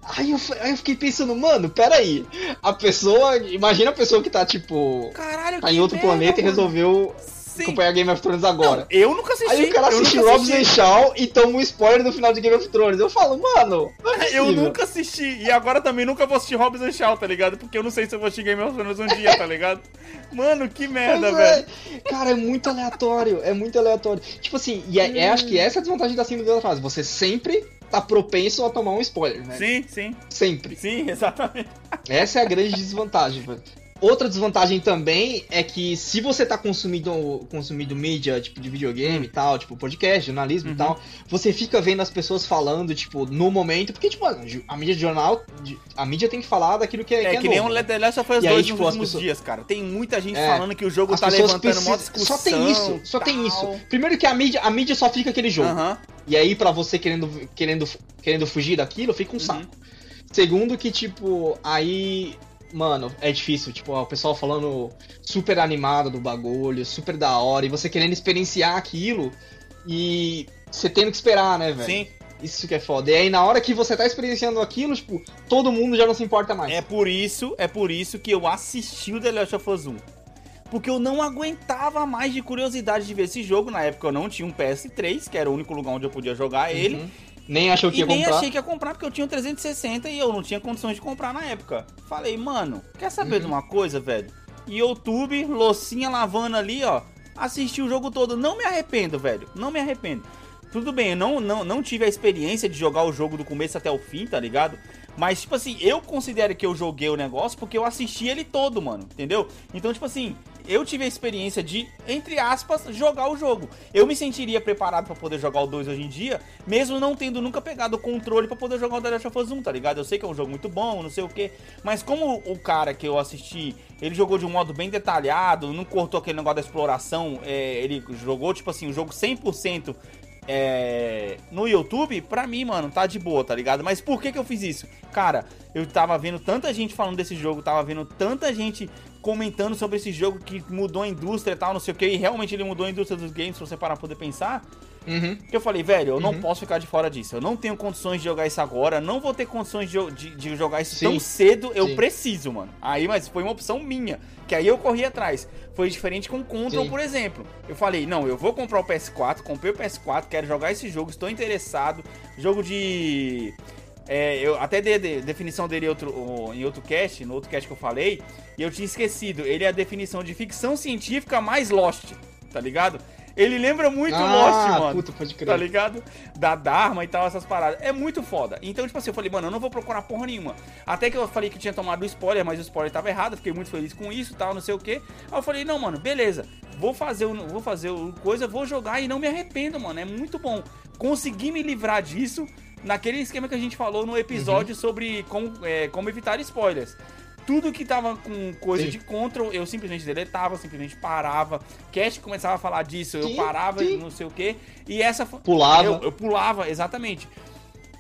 Aí eu, aí eu fiquei pensando, mano, peraí. A pessoa. Imagina a pessoa que tá, tipo. Caralho, tá em outro merda, planeta mano. e resolveu Sim. acompanhar Game of Thrones agora. Não, eu nunca assisti. Aí o cara assiste Robson Shaw e toma um spoiler do final de Game of Thrones. Eu falo, mano, é eu nunca assisti. E agora também nunca vou assistir Robson Shaw, tá ligado? Porque eu não sei se eu vou assistir Game of Thrones um dia, tá ligado? Mano, que merda, é. velho. Cara, é muito aleatório. É muito aleatório. Tipo assim, e é, é, acho que essa é a desvantagem da síndrome da fase. Você sempre tá propenso a tomar um spoiler, né? Sim, sim. Sempre. Sim, exatamente. Essa é a grande desvantagem, velho. Outra desvantagem também é que se você tá consumindo, consumindo mídia, tipo, de videogame e tal, tipo, podcast, jornalismo uhum. e tal, você fica vendo as pessoas falando, tipo, no momento, porque, tipo, a mídia de jornal, a mídia tem que falar daquilo que é. É, que, é que nem o The Last of Us 2 tipo, nos últimos pessoas... dias, cara. Tem muita gente é, falando que o jogo tá levantando precis... discussão. Só tem isso, só tal. tem isso. Primeiro que a mídia, a mídia só fica aquele jogo. Uhum. E aí, para você querendo, querendo, querendo fugir daquilo, fica um uhum. saco. Segundo que, tipo, aí mano, é difícil. Tipo, ó, o pessoal falando super animado do bagulho, super da hora, e você querendo experienciar aquilo e você tendo que esperar, né, velho? Sim. Isso que é foda. E aí, na hora que você tá experienciando aquilo, tipo, todo mundo já não se importa mais. É por isso, é por isso que eu assisti o The Last of Us 1. Porque eu não aguentava mais de curiosidade de ver esse jogo. Na época eu não tinha um PS3, que era o único lugar onde eu podia jogar uhum. Nem achou que ia nem comprar? nem achei que ia comprar porque eu tinha um 360 e eu não tinha condições de comprar na época. Falei, mano, quer saber uhum. de uma coisa, velho? YouTube, Locinha lavando ali, ó. Assisti o jogo todo. Não me arrependo, velho. Não me arrependo. Tudo bem, eu não, não, não tive a experiência de jogar o jogo do começo até o fim, tá ligado? Mas, tipo assim, eu considero que eu joguei o negócio porque eu assisti ele todo, mano. Entendeu? Então, tipo assim, eu tive a experiência de, entre aspas, jogar o jogo. Eu me sentiria preparado para poder jogar o 2 hoje em dia, mesmo não tendo nunca pegado o controle para poder jogar o The Last of Us 1, tá ligado? Eu sei que é um jogo muito bom, não sei o que, mas como o cara que eu assisti, ele jogou de um modo bem detalhado, não cortou aquele negócio da exploração, é, ele jogou, tipo assim, o jogo 100% é, no YouTube, pra mim, mano, tá de boa, tá ligado? Mas por que que eu fiz isso? Cara, eu tava vendo tanta gente falando desse jogo, tava vendo tanta gente comentando sobre esse jogo que mudou a indústria e tal, não sei o que, e realmente ele mudou a indústria dos games, se você parar pra poder pensar. Uhum. Que eu falei, velho, eu uhum. não posso ficar de fora disso. Eu não tenho condições de jogar isso agora, não vou ter condições de, de, de jogar isso Sim. tão cedo. Eu Sim. preciso, mano. Aí, mas foi uma opção minha. Que aí eu corri atrás. Foi diferente com Control, Sim. por exemplo. Eu falei, não, eu vou comprar o PS4, comprei o PS4, quero jogar esse jogo, estou interessado. Jogo de. É, eu até dei a definição dele em outro, em outro cast, no outro cast que eu falei, e eu tinha esquecido. Ele é a definição de ficção científica mais Lost, tá ligado? Ele lembra muito ah, Lost, mano. Puta, pode crer. Tá ligado? Da Dharma e tal, essas paradas. É muito foda. Então, tipo assim, eu falei, mano, eu não vou procurar porra nenhuma. Até que eu falei que tinha tomado o spoiler, mas o spoiler tava errado. Fiquei muito feliz com isso tal, não sei o que. Aí eu falei, não, mano, beleza. Vou fazer, vou fazer coisa, vou jogar e não me arrependo, mano. É muito bom. Consegui me livrar disso naquele esquema que a gente falou no episódio uhum. sobre como, é, como evitar spoilers tudo que tava com coisa Sim. de control, eu simplesmente deletava, simplesmente parava. Cash começava a falar disso, eu parava, Sim. não sei o que. E essa Pulava. Eu, eu, pulava, exatamente.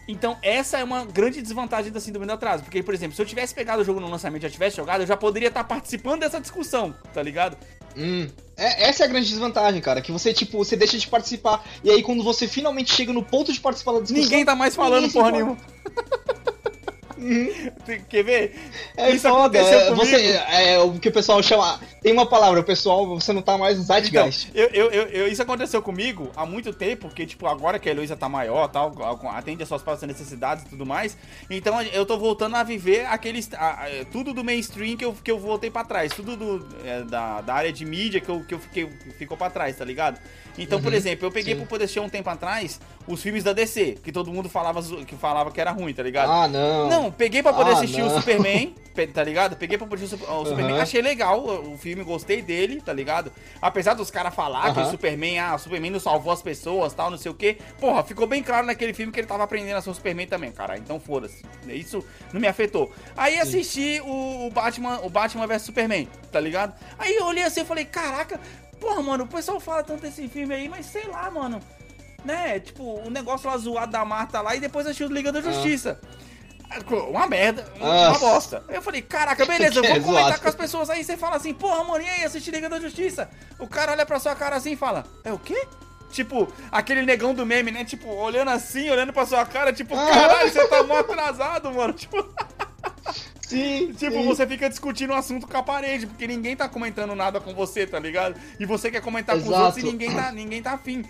Então, essa é uma grande desvantagem da síndrome do atraso. Porque, por exemplo, se eu tivesse pegado o jogo no lançamento e já tivesse jogado, eu já poderia estar participando dessa discussão, tá ligado? Hum. É, essa é a grande desvantagem, cara. Que você, tipo, você deixa de participar. E aí, quando você finalmente chega no ponto de participar da discussão. Ninguém tá mais falando porra nenhuma. Quer ver? É Isso foda. É, você, é o que o pessoal chama. Tem uma palavra, o pessoal, você não tá mais no zeitgeist. Então, eu, eu, eu, isso aconteceu comigo há muito tempo, porque, tipo, agora que a Heloísa tá maior, tal, atende as suas próprias necessidades e tudo mais. Então eu tô voltando a viver aqueles. A, a, tudo do mainstream que eu, que eu voltei pra trás. Tudo do, é, da, da área de mídia que eu, que eu fiquei, ficou pra trás, tá ligado? Então, uhum, por exemplo, eu peguei sim. pro poder um tempo atrás os filmes da DC, que todo mundo falava que falava que era ruim, tá ligado? Ah, não. Não, peguei pra poder ah, assistir não. o Superman, tá ligado? Peguei pra poder assistir o uhum. Superman, achei legal o filme, gostei dele, tá ligado? Apesar dos caras falar uhum. que o Superman, ah, o Superman não salvou as pessoas, tal, não sei o quê. Porra, ficou bem claro naquele filme que ele tava aprendendo a ser o Superman também, cara. Então foda-se. Isso não me afetou. Aí assisti o, o Batman, o Batman vs Superman, tá ligado? Aí eu olhei assim e falei, caraca, porra, mano, o pessoal fala tanto desse filme aí, mas sei lá, mano né? Tipo, o negócio lá zoado da Marta lá e depois assistiu Liga da ah. Justiça. Ah. Uma merda, uma, ah. bosta. Eu falei, caraca, beleza, vou é comentar com as pessoas aí. Você fala assim, porra, mano, e aí, assisti Liga da Justiça? O cara olha pra sua cara assim e fala, é o quê? Tipo, aquele negão do meme, né? Tipo, olhando assim, olhando pra sua cara, tipo, ah. caralho, você tá mó atrasado, mano. Tipo. Sim, tipo, sim. você fica discutindo um assunto com a parede, porque ninguém tá comentando nada com você, tá ligado? E você quer comentar Exato. com os outros e ninguém tá, ninguém tá afim.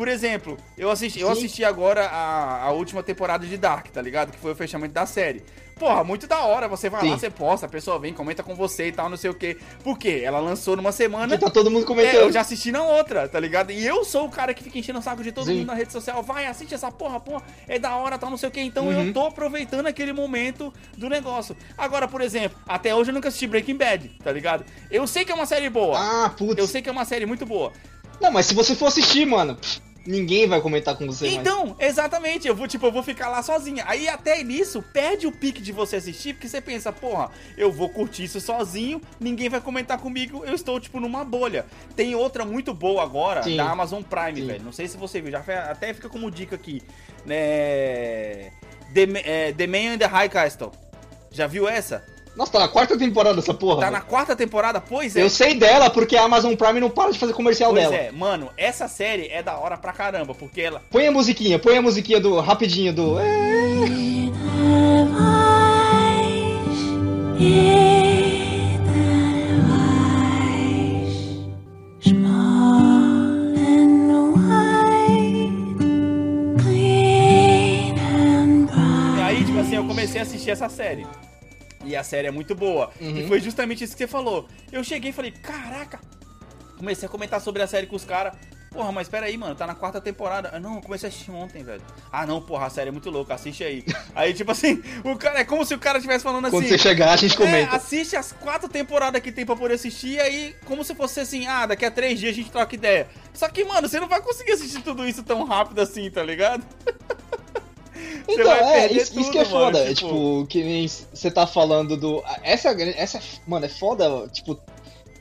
Por exemplo, eu assisti, eu assisti agora a, a última temporada de Dark, tá ligado? Que foi o fechamento da série. Porra, muito da hora. Você vai Sim. lá, você posta, a pessoa vem, comenta com você e tal, não sei o quê. Por quê? Ela lançou numa semana. Que tá todo mundo comentando. É, eu já assisti na outra, tá ligado? E eu sou o cara que fica enchendo o saco de todo Sim. mundo na rede social. Vai, assiste essa porra, porra. É da hora, tal, não sei o quê. Então uhum. eu tô aproveitando aquele momento do negócio. Agora, por exemplo, até hoje eu nunca assisti Breaking Bad, tá ligado? Eu sei que é uma série boa. Ah, putz. Eu sei que é uma série muito boa. Não, mas se você for assistir, mano ninguém vai comentar com você Então, mais. exatamente, eu vou, tipo, eu vou ficar lá sozinha. Aí até nisso, perde o pique de você assistir, porque você pensa, porra, eu vou curtir isso sozinho, ninguém vai comentar comigo, eu estou, tipo, numa bolha. Tem outra muito boa agora, Sim. da Amazon Prime, Sim. velho. Não sei se você viu, já até fica como dica aqui. Né? The, é, The Man in the High Castle. Já viu essa? Nossa, tá na quarta temporada essa porra. Tá véio. na quarta temporada? Pois é. Eu sei dela porque a Amazon Prime não para de fazer comercial pois dela. Pois é, mano, essa série é da hora pra caramba, porque ela. Põe a musiquinha, põe a musiquinha do. rapidinho do. E aí, tipo assim, eu comecei a assistir essa série. E a série é muito boa. Uhum. E foi justamente isso que você falou. Eu cheguei e falei, caraca. Comecei a comentar sobre a série com os caras. Porra, mas pera aí, mano, tá na quarta temporada. Ah, não, eu comecei a assistir ontem, velho. Ah, não, porra, a série é muito louca, assiste aí. aí, tipo assim, o cara é como se o cara estivesse falando assim. Quando você chegar, a gente comenta. É, assiste as quatro temporadas que tem pra poder assistir, e aí, como se fosse assim, ah, daqui a três dias a gente troca ideia. Só que, mano, você não vai conseguir assistir tudo isso tão rápido assim, tá ligado? Então, é, isso, tudo, isso, que é foda. Mano, tipo... tipo, que nem você tá falando do. Essa, essa, mano, é foda, tipo,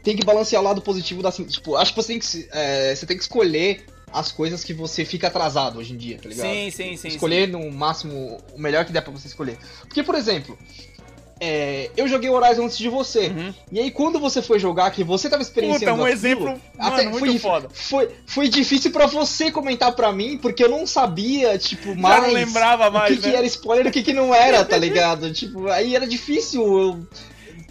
tem que balancear o lado positivo da. Tipo, acho que você tem que, é, você tem que escolher as coisas que você fica atrasado hoje em dia, tá ligado? Sim, sim, sim. Escolher sim. no máximo o melhor que der pra você escolher. Porque, por exemplo, é, eu joguei Horizon antes de você. Uhum. E aí, quando você foi jogar, que você tava experienciando Puta, um aquilo, exemplo até mano, foi, foda. Foi, foi difícil para você comentar para mim, porque eu não sabia, tipo, mais... Já não lembrava mais, O que, né? que era spoiler e o que, que não era, tá ligado? tipo, aí era difícil eu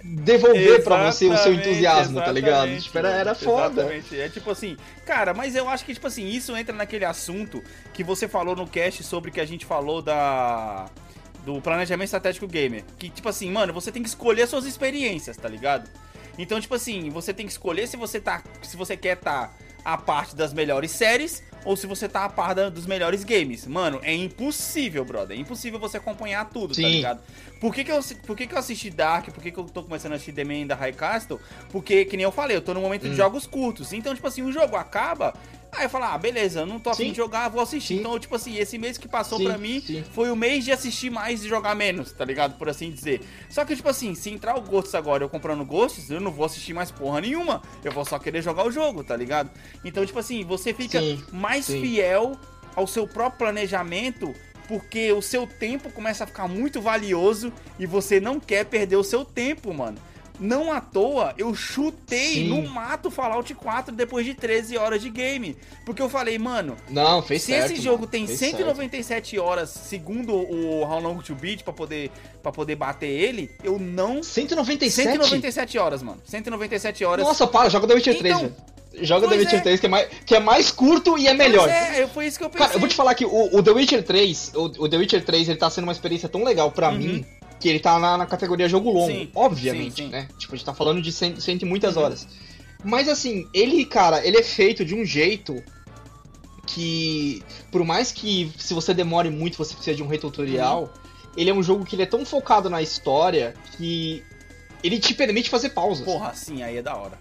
devolver para você o seu entusiasmo, tá ligado? Tipo, era, era foda. Exatamente. É tipo assim, cara, mas eu acho que, tipo assim, isso entra naquele assunto que você falou no cast sobre que a gente falou da do planejamento estratégico gamer. Que, tipo assim, mano, você tem que escolher suas experiências, tá ligado? Então, tipo assim, você tem que escolher se você tá. Se você quer tá a parte das melhores séries ou se você tá a par da, dos melhores games. Mano, é impossível, brother. É impossível você acompanhar tudo, tá Sim. tá ligado? Por que, que, eu, por que, que eu assisti Dark? Por que, que eu tô começando a assistir The Man da High Castle? Porque, que nem eu falei, eu tô no momento hum. de jogos curtos. Então, tipo assim, o jogo acaba, Aí eu falo, ah, beleza, não tô afim de jogar, vou assistir. Sim. Então, tipo assim, esse mês que passou pra mim sim. foi o mês de assistir mais e jogar menos, tá ligado? Por assim dizer. Só que, tipo assim, se entrar o Ghosts agora eu comprando Ghosts, eu não vou assistir mais porra nenhuma. Eu vou só querer jogar o jogo, tá ligado? Então, tipo assim, você fica mais fiel ao seu próprio planejamento porque o seu tempo começa a ficar muito valioso e você não quer perder o seu tempo, mano. Não à toa, eu chutei Sim. no mato Fallout 4 depois de 13 horas de game. Porque eu falei, mano. Não, fez se certo, esse jogo tem 197 certo. horas, segundo o How Long to Beat, pra poder, pra poder bater ele, eu não. 197? 197 horas, mano. 197 horas. Nossa, para, joga The Witcher então, 3, velho. Joga The Witcher é. 3, que é, mais, que é mais curto e é melhor. é, foi isso que eu pensei. Cara, eu vou te falar que o, o The Witcher 3, o, o, The Witcher 3, ele tá sendo uma experiência tão legal pra uhum. mim que ele tá na, na categoria jogo longo, sim, obviamente, sim, sim. né? Tipo, a gente tá falando de cento, cento e muitas uhum. horas. Mas assim, ele, cara, ele é feito de um jeito que, por mais que se você demore muito, você precisa de um retutorial, uhum. ele é um jogo que ele é tão focado na história que ele te permite fazer pausas. Porra, sim, aí é da hora.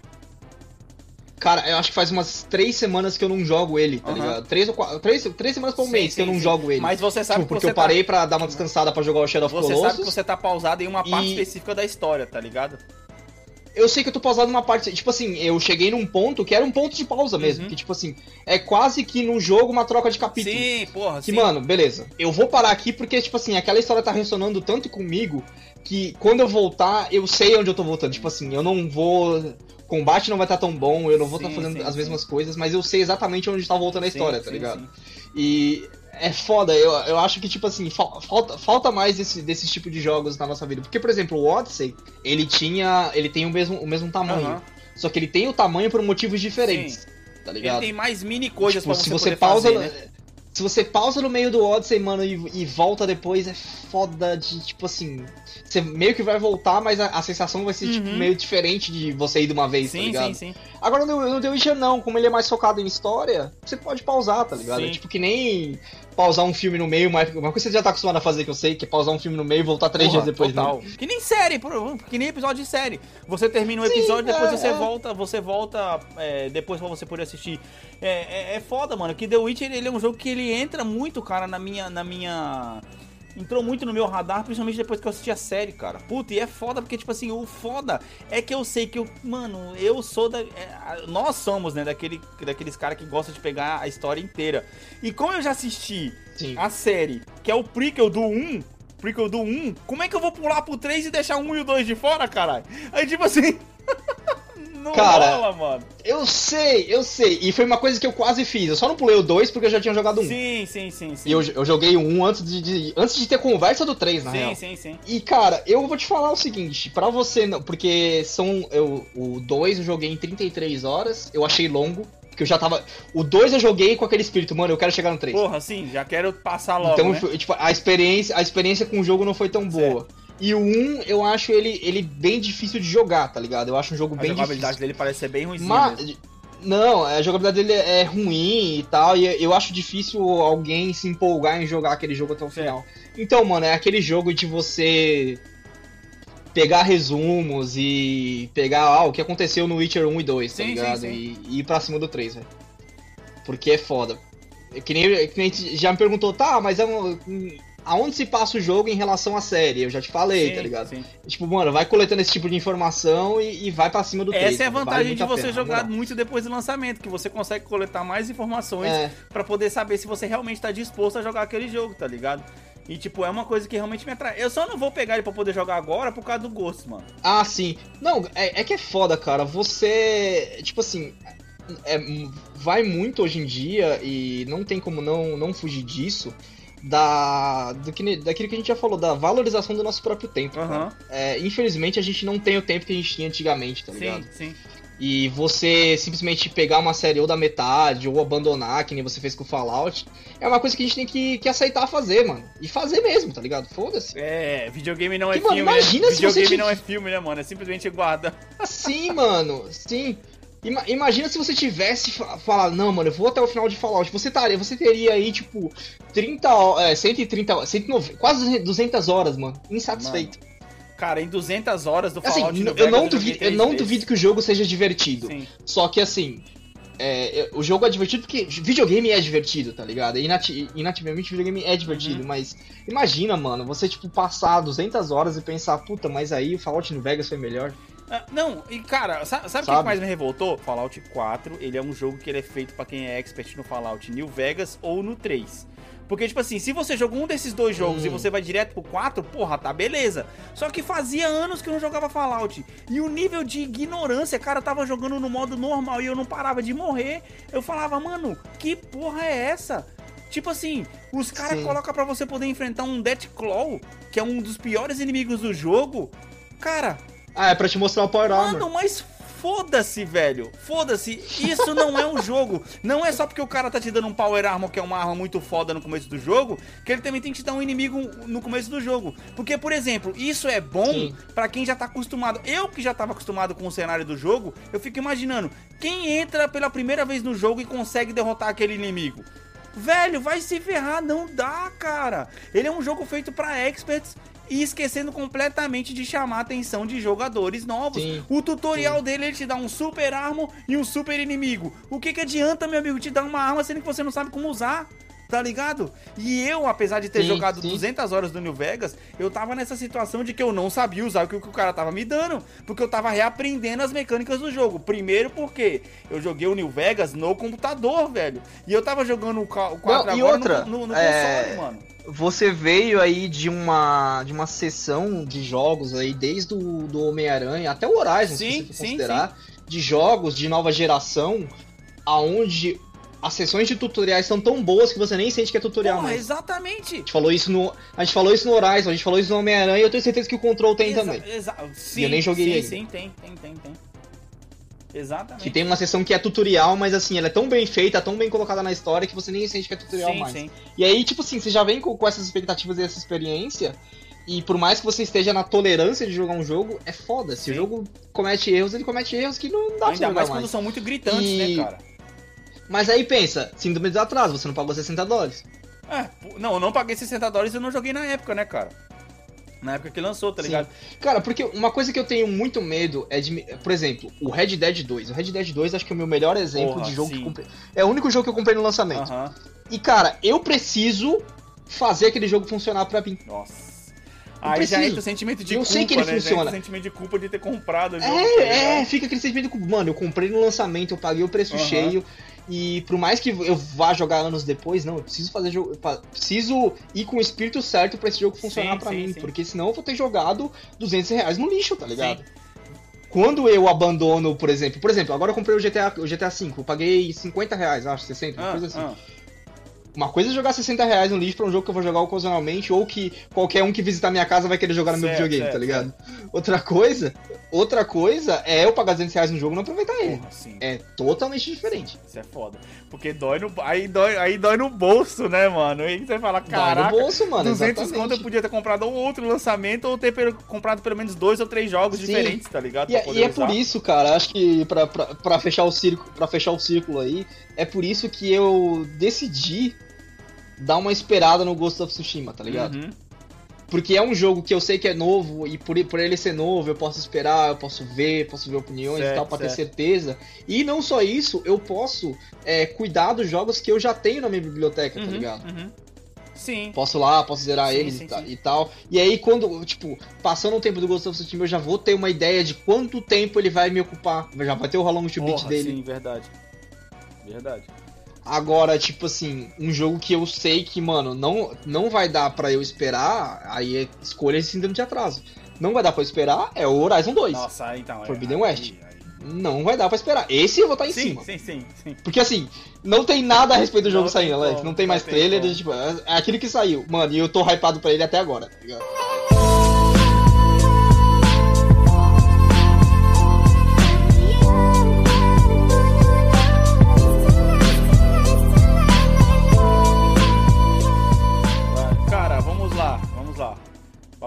Cara, eu acho que faz umas três semanas que eu não jogo ele, tá uhum. ligado? Três ou quatro. Três, três semanas por um mês que eu não sim. jogo ele. Mas você sabe tipo, porque eu parei tá... pra dar uma descansada pra jogar o Shadow of Colossus. Você sabe que você tá pausado em uma parte e... específica da história, tá ligado? Eu sei que eu tô pausado numa parte. Tipo assim, eu cheguei num ponto que era um ponto de pausa mesmo. Uhum. Que, tipo assim, é quase que no jogo uma troca de capítulo. Sim, porra. Que, sim. mano, beleza. Eu vou parar aqui porque, tipo assim, aquela história tá ressonando tanto comigo que quando eu voltar, eu sei onde eu tô voltando. Tipo assim, eu não vou combate não vai estar tá tão bom, eu não vou estar tá fazendo sim, as mesmas sim. coisas, mas eu sei exatamente onde está voltando a história, tá ligado? E é foda, eu, eu acho que, tipo assim, falta, falta mais desse, desse tipo de jogos na nossa vida. Porque, por exemplo, o Odyssey, ele tinha. Ele tem o mesmo, o mesmo tamanho. Só que ele tem o tamanho por motivos diferentes. Tá ligado? Ele tem mais mini coisas tipo, pra você, se você pausa, fazer, né? Se você pausa no meio do Odyssey, mano, e, e, volta depois, é foda de, tipo assim. Você meio que vai voltar, mas a, a sensação vai ser, tipo, uhum. tipo, meio diferente de você ir de uma vez, tá sim, tá ligado? Sim, sim. Agora no, no The Witcher não, como ele é mais focado em história, você pode pausar, tá ligado? É tipo que nem pausar um filme no meio, uma, uma coisa que você já tá acostumado a fazer, que eu sei, que é pausar um filme no meio e voltar três Porra, dias depois. Total. Que nem série, que nem episódio de série. Você termina um episódio, Sim, depois é, você é. volta, você volta é, depois pra você poder assistir. É, é, é, foda, mano, que The Witcher ele é um jogo que ele entra muito, cara, na minha... Na minha entrou muito no meu radar, principalmente depois que eu assisti a série, cara. Puta, e é foda, porque, tipo assim, o foda é que eu sei que eu, mano, eu sou da. É, nós somos, né, daquele, daqueles caras que gostam de pegar a história inteira. E como eu já assisti Sim. a série, que é o prequel do 1, prequel do 1, como é que eu vou pular pro 3 e deixar um e o 2 de fora, caralho? Aí, tipo assim. Não Cara, rola, mano. Eu sei, eu sei. E foi uma coisa que eu quase fiz. Eu só não pulei o 2 porque eu já tinha jogado um. Sim, sim, sim, sim. E eu, eu joguei o 1 um antes de, de, antes de ter conversa do 3, na sim, real. Sim, sim, sim. E, cara, eu vou te falar o seguinte, para você não. Porque são. Eu, o 2 eu joguei em 33 horas, eu achei longo. Porque eu já tava. O 2 eu joguei com aquele espírito, mano, eu quero chegar no 3. Porra, sim, já quero passar logo. Então, né? tipo, a experiência, a experiência com o jogo não foi tão boa. E o 1, eu acho ele, ele bem difícil de jogar, tá ligado? Eu acho um jogo a bem difícil. A jogabilidade dele parece ser bem ruim. Mas, não, a jogabilidade dele é ruim e tal, e eu acho difícil alguém se empolgar em jogar aquele jogo até o final. Então, mano, é aquele jogo de você pegar resumos e pegar ah, o que aconteceu no Witcher 1 e 2, tá sim, ligado? Sim, sim. E, e ir pra cima do 3, velho. Porque é foda. Que nem, que nem já me perguntou, tá, mas é um, aonde se passa o jogo em relação à série. Eu já te falei, sim, tá ligado? Sim. Tipo, mano, vai coletando esse tipo de informação e, e vai pra cima do Essa é a vantagem de você pena, jogar muito depois do lançamento, que você consegue coletar mais informações é. para poder saber se você realmente tá disposto a jogar aquele jogo, tá ligado? E, tipo, é uma coisa que realmente me atrai. Eu só não vou pegar ele pra poder jogar agora por causa do gosto, mano. Ah, sim. Não, é, é que é foda, cara. Você. Tipo assim. É, vai muito hoje em dia e não tem como não, não fugir disso. Da, do que, daquilo que a gente já falou, da valorização do nosso próprio tempo. Uhum. É, infelizmente a gente não tem o tempo que a gente tinha antigamente, tá ligado? Sim, sim. E você simplesmente pegar uma série ou da metade, ou abandonar, que nem você fez com o Fallout, é uma coisa que a gente tem que, que aceitar fazer, mano. E fazer mesmo, tá ligado? Foda-se. É, videogame não é que, filme. Mano, né? imagina né? se videogame você... não é filme, né, mano? É simplesmente guarda. Sim, mano, sim. Ima imagina se você tivesse falado, não, mano, eu vou até o final de Fallout. Você, taria, você teria aí, tipo, 30 é, 130, 190, quase 200 horas, mano, insatisfeito. Mano. Cara, em 200 horas do assim, Fallout assim, eu, não duvido, eu não duvido que o jogo seja divertido. Sim. Só que assim, é, o jogo é divertido porque videogame é divertido, tá ligado? Inati inativamente videogame é divertido, uhum. mas imagina, mano, você tipo passar 200 horas e pensar, puta, mas aí o Fallout no Vegas foi melhor. Ah, não, e cara, sabe, sabe o que mais me revoltou? Fallout 4, ele é um jogo que ele é feito para quem é expert no Fallout New Vegas ou no 3. Porque, tipo assim, se você jogou um desses dois jogos hum. e você vai direto pro 4, porra, tá beleza. Só que fazia anos que eu não jogava Fallout. E o nível de ignorância, cara, tava jogando no modo normal e eu não parava de morrer. Eu falava, mano, que porra é essa? Tipo assim, os caras colocam para você poder enfrentar um Deathclaw, que é um dos piores inimigos do jogo. Cara. Ah, é pra te mostrar o Power Armor. Mano, mas Foda-se, velho. Foda-se. Isso não é um jogo. Não é só porque o cara tá te dando um Power Armor, que é uma arma muito foda no começo do jogo, que ele também tem que te dar um inimigo no começo do jogo. Porque, por exemplo, isso é bom para quem já tá acostumado. Eu que já tava acostumado com o cenário do jogo, eu fico imaginando quem entra pela primeira vez no jogo e consegue derrotar aquele inimigo. Velho, vai se ferrar, não dá, cara. Ele é um jogo feito para experts e esquecendo completamente de chamar a atenção de jogadores novos. Sim, o tutorial sim. dele ele te dá um super arma e um super inimigo. O que que adianta, meu amigo, te dar uma arma sendo que você não sabe como usar? Tá ligado? E eu, apesar de ter sim, jogado sim. 200 horas do New Vegas, eu tava nessa situação de que eu não sabia usar o que o cara tava me dando, porque eu tava reaprendendo as mecânicas do jogo. Primeiro porque eu joguei o New Vegas no computador, velho. E eu tava jogando o 4 não, agora outra, no, no, no é... console, mano você veio aí de uma de uma sessão de jogos aí desde o do Homem-Aranha até o Horizon, sim, se você sim, considerar, sim. de jogos de nova geração, aonde as sessões de tutoriais são tão boas que você nem sente que é tutorial Porra, mais. Exatamente. A gente falou isso no a gente falou isso no Horizon, a gente falou isso no Homem-Aranha, e eu tenho certeza que o Control tem exa também. Exa sim, e eu nem joguei sim, ele. Sim, tem, tem, tem, tem. Exatamente. Que tem uma sessão que é tutorial, mas assim, ela é tão bem feita, tão bem colocada na história que você nem sente que é tutorial sim, mais. Sim. E aí, tipo assim, você já vem com, com essas expectativas e essa experiência. E por mais que você esteja na tolerância de jogar um jogo, é foda. Se Sim. o jogo comete erros, ele comete erros que não dá Ainda pra mais quando mais. são muito gritantes, e... né, cara? Mas aí pensa, síndrome de atraso, você não pagou 60 dólares. É, não, eu não paguei 60 dólares e eu não joguei na época, né, cara? Na época que lançou, tá ligado? Sim. Cara, porque uma coisa que eu tenho muito medo é de. Por exemplo, o Red Dead 2. O Red Dead 2 acho que é o meu melhor exemplo Porra, de jogo sim. que comprei. É o único jogo que eu comprei no lançamento. Uh -huh. E, cara, eu preciso fazer aquele jogo funcionar pra mim. Nossa. Aí preciso. já entra o sentimento de eu culpa, sei que ele né? funciona. O sentimento de culpa de ter comprado o jogo. É, tá é, fica aquele sentimento de culpa. Mano, eu comprei no lançamento, eu paguei o preço uh -huh. cheio. E por mais que eu vá jogar anos depois, não, eu preciso fazer jogo. Preciso ir com o espírito certo para esse jogo funcionar para mim. Sim. Porque senão eu vou ter jogado 200 reais no lixo, tá ligado? Sim. Quando eu abandono, por exemplo, por exemplo, agora eu comprei o GTA, o GTA V, eu paguei 50 reais, acho, 60, ah, coisa assim. Ah. Uma coisa é jogar 60 reais no lixo pra um jogo que eu vou jogar ocasionalmente, ou que qualquer um que visitar minha casa vai querer jogar no certo, meu videogame, certo, tá ligado? Certo. Outra coisa, outra coisa é eu pagar 200 reais no jogo e não aproveitar ele. É totalmente diferente. Isso é foda. Porque dói no, aí, dói, aí dói no bolso, né, mano? Aí você fala, caraca, dói no bolso, mano, 200 conto eu podia ter comprado um outro lançamento ou ter comprado pelo menos dois ou três jogos Sim. diferentes, tá ligado? E, é, e é por isso, cara, acho que pra, pra, pra, fechar o círculo, pra fechar o círculo aí, é por isso que eu decidi dar uma esperada no Ghost of Tsushima, tá ligado? Uhum. Porque é um jogo que eu sei que é novo e por, por ele ser novo eu posso esperar, eu posso ver, posso ver opiniões certo, e tal para ter certeza. E não só isso, eu posso é, cuidar dos jogos que eu já tenho na minha biblioteca, tá uhum, tá ligado? Uhum. Sim. Posso lá, posso zerar sim, eles sim, e, sim. tal. E aí, quando, tipo, passando o tempo do Ghost of Tsushima, eu já vou ter uma ideia de quanto tempo ele vai me ocupar. Já vai ter o How Long to Beat dele. Sim, verdade. Verdade. Agora, tipo assim, um jogo que eu sei que, mano, não, não vai dar para eu esperar, aí é escolha esse síndrome de atraso. Não vai dar pra esperar, é o Horizon 2. Nossa, então. É, Forbidden West. Aí, aí. Não vai dar pra esperar. Esse eu vou estar tá em sim, cima. Sim, sim, sim. Porque assim, não tem nada a respeito do jogo não saindo, Alex. Não tem mais não trailer, tem tipo, é aquilo que saiu. Mano, e eu tô hypado pra ele até agora, tá ligado?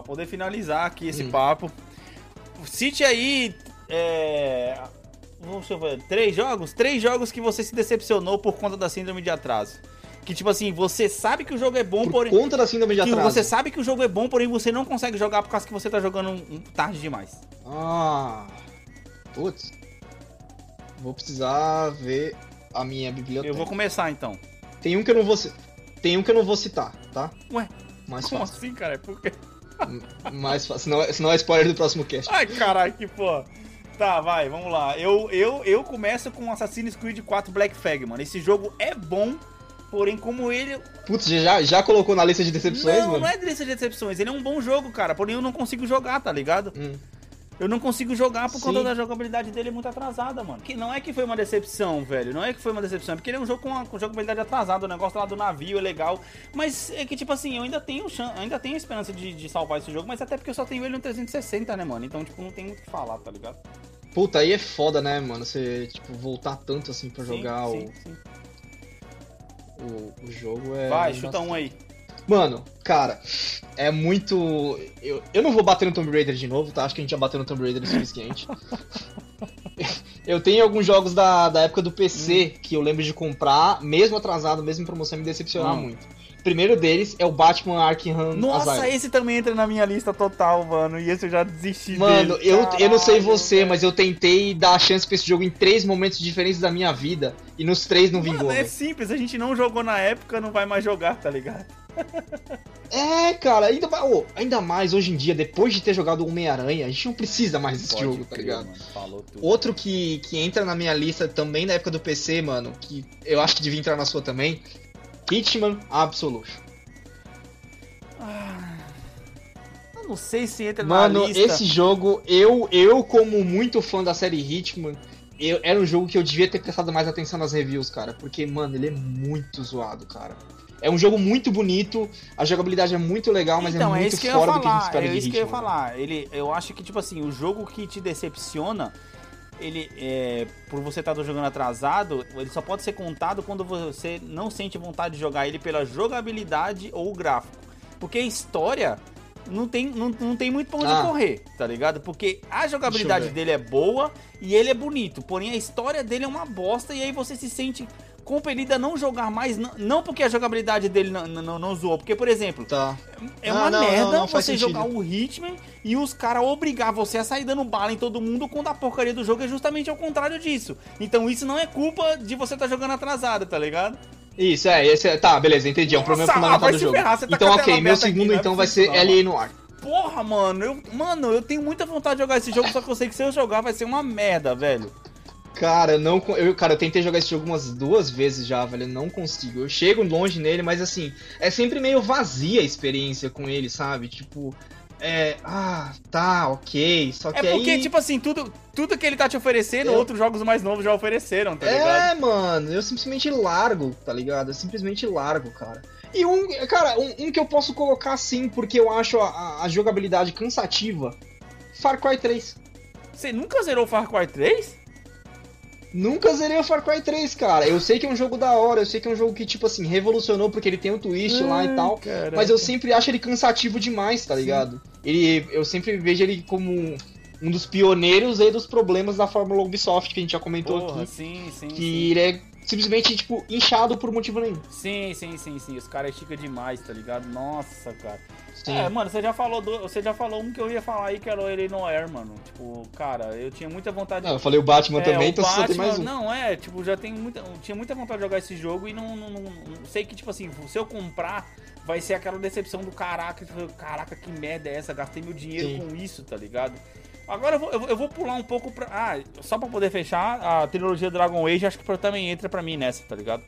Pra poder finalizar aqui esse hum. papo. Cite aí. É, vamos ver, três jogos? Três jogos que você se decepcionou por conta da síndrome de atraso. Que tipo assim, você sabe que o jogo é bom, por porém. Por conta da síndrome de atraso. Você sabe que o jogo é bom, porém você não consegue jogar por causa que você tá jogando tarde demais. Ah. Putz. Vou precisar ver a minha biblioteca. Eu vou começar então. Tem um que eu não vou Tem um que eu não vou citar, tá? Ué. Mais como fácil. assim, cara? É porque. Mais fácil, senão, senão é spoiler do próximo cast. Ai, caralho, que porra. Tá, vai, vamos lá. Eu, eu, eu começo com Assassin's Creed 4 Black Flag, mano. Esse jogo é bom, porém, como ele. Putz, já, já colocou na lista de decepções, não, mano? Não, não é de lista de decepções. Ele é um bom jogo, cara. Porém, eu não consigo jogar, tá ligado? Hum. Eu não consigo jogar por Sim. conta da jogabilidade dele muito atrasada, mano. Que não é que foi uma decepção, velho. Não é que foi uma decepção. É porque ele é um jogo com, uma, com jogabilidade atrasada. O negócio lá do navio é legal. Mas é que, tipo assim, eu ainda tenho chance, ainda tenho esperança de, de salvar esse jogo. Mas até porque eu só tenho ele no 360, né, mano? Então, tipo, não tem muito o que falar, tá ligado? Puta, aí é foda, né, mano? Você, tipo, voltar tanto assim pra jogar sim, o... Sim. o. O jogo é. Vai, chuta um aí. Mano, cara, é muito. Eu, eu não vou bater no Tomb Raider de novo, tá? Acho que a gente já bateu no Tomb Raider o suficiente. eu tenho alguns jogos da, da época do PC hum. que eu lembro de comprar, mesmo atrasado, mesmo em promoção, me decepcionar hum. muito. O primeiro deles é o Batman Arkham Nossa, Asylum. esse também entra na minha lista total, mano. E esse eu já desisti Mano, dele. eu, eu não sei você, velho. mas eu tentei dar a chance pra esse jogo em três momentos diferentes da minha vida. E nos três não vingou. Mano, é simples, a gente não jogou na época, não vai mais jogar, tá ligado? É, cara, ainda, oh, ainda mais hoje em dia, depois de ter jogado Homem-Aranha, a gente não precisa mais desse Pode jogo, tá ligado? Outro que, que entra na minha lista também da época do PC, mano, que eu acho que devia entrar na sua também, Hitman Absolution. Ah, eu não sei se entra mano, na lista. Mano, esse jogo, eu, eu como muito fã da série Hitman, eu, era um jogo que eu devia ter prestado mais atenção nas reviews, cara, porque, mano, ele é muito zoado, cara. É um jogo muito bonito, a jogabilidade é muito legal, mas é então, é muito é fora do que a gente espera é de isso que eu ia falar. Ele, eu acho que, tipo assim, o jogo que te decepciona, ele, é, por você estar tá jogando atrasado, ele só pode ser contado quando você não sente vontade de jogar ele pela jogabilidade ou o gráfico. Porque a história não tem, não, não tem muito pra onde ah. correr, tá ligado? Porque a jogabilidade dele é boa e ele é bonito, porém a história dele é uma bosta e aí você se sente compelido a não jogar mais, não, não porque a jogabilidade dele não, não, não zoou, porque, por exemplo, tá. é uma não, merda você jogar o Hitman e os caras obrigar você a sair dando bala em todo mundo quando a porcaria do jogo é justamente ao contrário disso. Então isso não é culpa de você estar tá jogando atrasado, tá ligado? Isso, é, esse é, tá, beleza, entendi, é um problema fundamental do jogo. Ferrar, tá então, ok, meu segundo aqui, então vai ser LA Noir. Porra, mano, eu, mano, eu tenho muita vontade de jogar esse jogo, só que eu sei que se eu jogar vai ser uma merda, velho. Cara, não, eu, cara, eu tentei jogar esse jogo umas duas vezes já, velho, não consigo. Eu chego longe nele, mas assim, é sempre meio vazia a experiência com ele, sabe? Tipo, é, ah, tá, ok, só que É porque, aí... tipo assim, tudo, tudo que ele tá te oferecendo, eu... outros jogos mais novos já ofereceram, tá é, ligado? É, mano, eu simplesmente largo, tá ligado? Eu simplesmente largo, cara. E um, cara, um, um que eu posso colocar sim, porque eu acho a, a jogabilidade cansativa, Far Cry 3. Você nunca zerou Far Cry 3? Nunca zerei o Far Cry 3, cara. Eu sei que é um jogo da hora, eu sei que é um jogo que, tipo assim, revolucionou porque ele tem um twist lá e tal. Caraca. Mas eu sempre acho ele cansativo demais, tá ligado? Ele, eu sempre vejo ele como um dos pioneiros aí dos problemas da Fórmula Ubisoft que a gente já comentou Porra, aqui. Sim, sim. Que sim. ele é simplesmente, tipo, inchado por motivo nenhum. Sim, sim, sim, sim. Os caras esticam demais, tá ligado? Nossa, cara. Sim. É, mano, você já falou do, você já falou um que eu ia falar aí que era o Ele Noir, mano. Tipo, cara, eu tinha muita vontade. Não, eu falei o Batman é, também, então Batman, só tem mais um. Não, é, tipo, já tenho muita, tinha muita vontade de jogar esse jogo e não, não, não, não sei que tipo assim, se eu comprar vai ser aquela decepção do caraca, tipo, caraca, que merda é essa? Gastei meu dinheiro Sim. com isso, tá ligado? Agora eu vou, eu vou pular um pouco pra. Ah, só pra poder fechar, a trilogia Dragon Age acho que também entra pra mim nessa, tá ligado?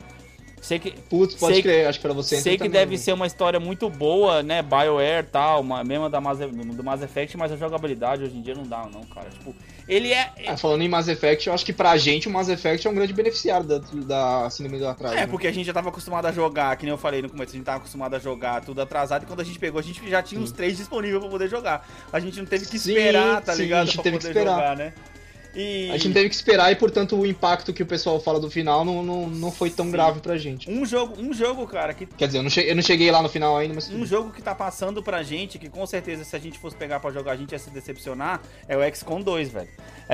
Sei que. Putz, pode sei, crer, acho que pra você. Sei que também, deve né? ser uma história muito boa, né? BioWare e tal, uma, mesmo da Mass, do Mass Effect, mas a jogabilidade hoje em dia não dá, não, cara. Tipo, ele é. é falando em Mass Effect, eu acho que pra gente o Mass Effect é um grande beneficiário da, da Cinema do Atraso. É, né? porque a gente já tava acostumado a jogar, que nem eu falei no começo, a gente tava acostumado a jogar tudo atrasado, e quando a gente pegou, a gente já tinha sim. os três disponíveis pra poder jogar. A gente não teve que esperar, sim, tá sim, ligado? A gente pra teve que esperar. jogar, né? E... A gente não teve que esperar e, portanto, o impacto que o pessoal fala do final não, não, não foi tão Sim. grave pra gente. Um jogo, um jogo, cara, que. Quer dizer, eu não, cheguei, eu não cheguei lá no final ainda, mas. Um jogo que tá passando pra gente, que com certeza, se a gente fosse pegar pra jogar, a gente ia se decepcionar, é o XCOM 2, velho.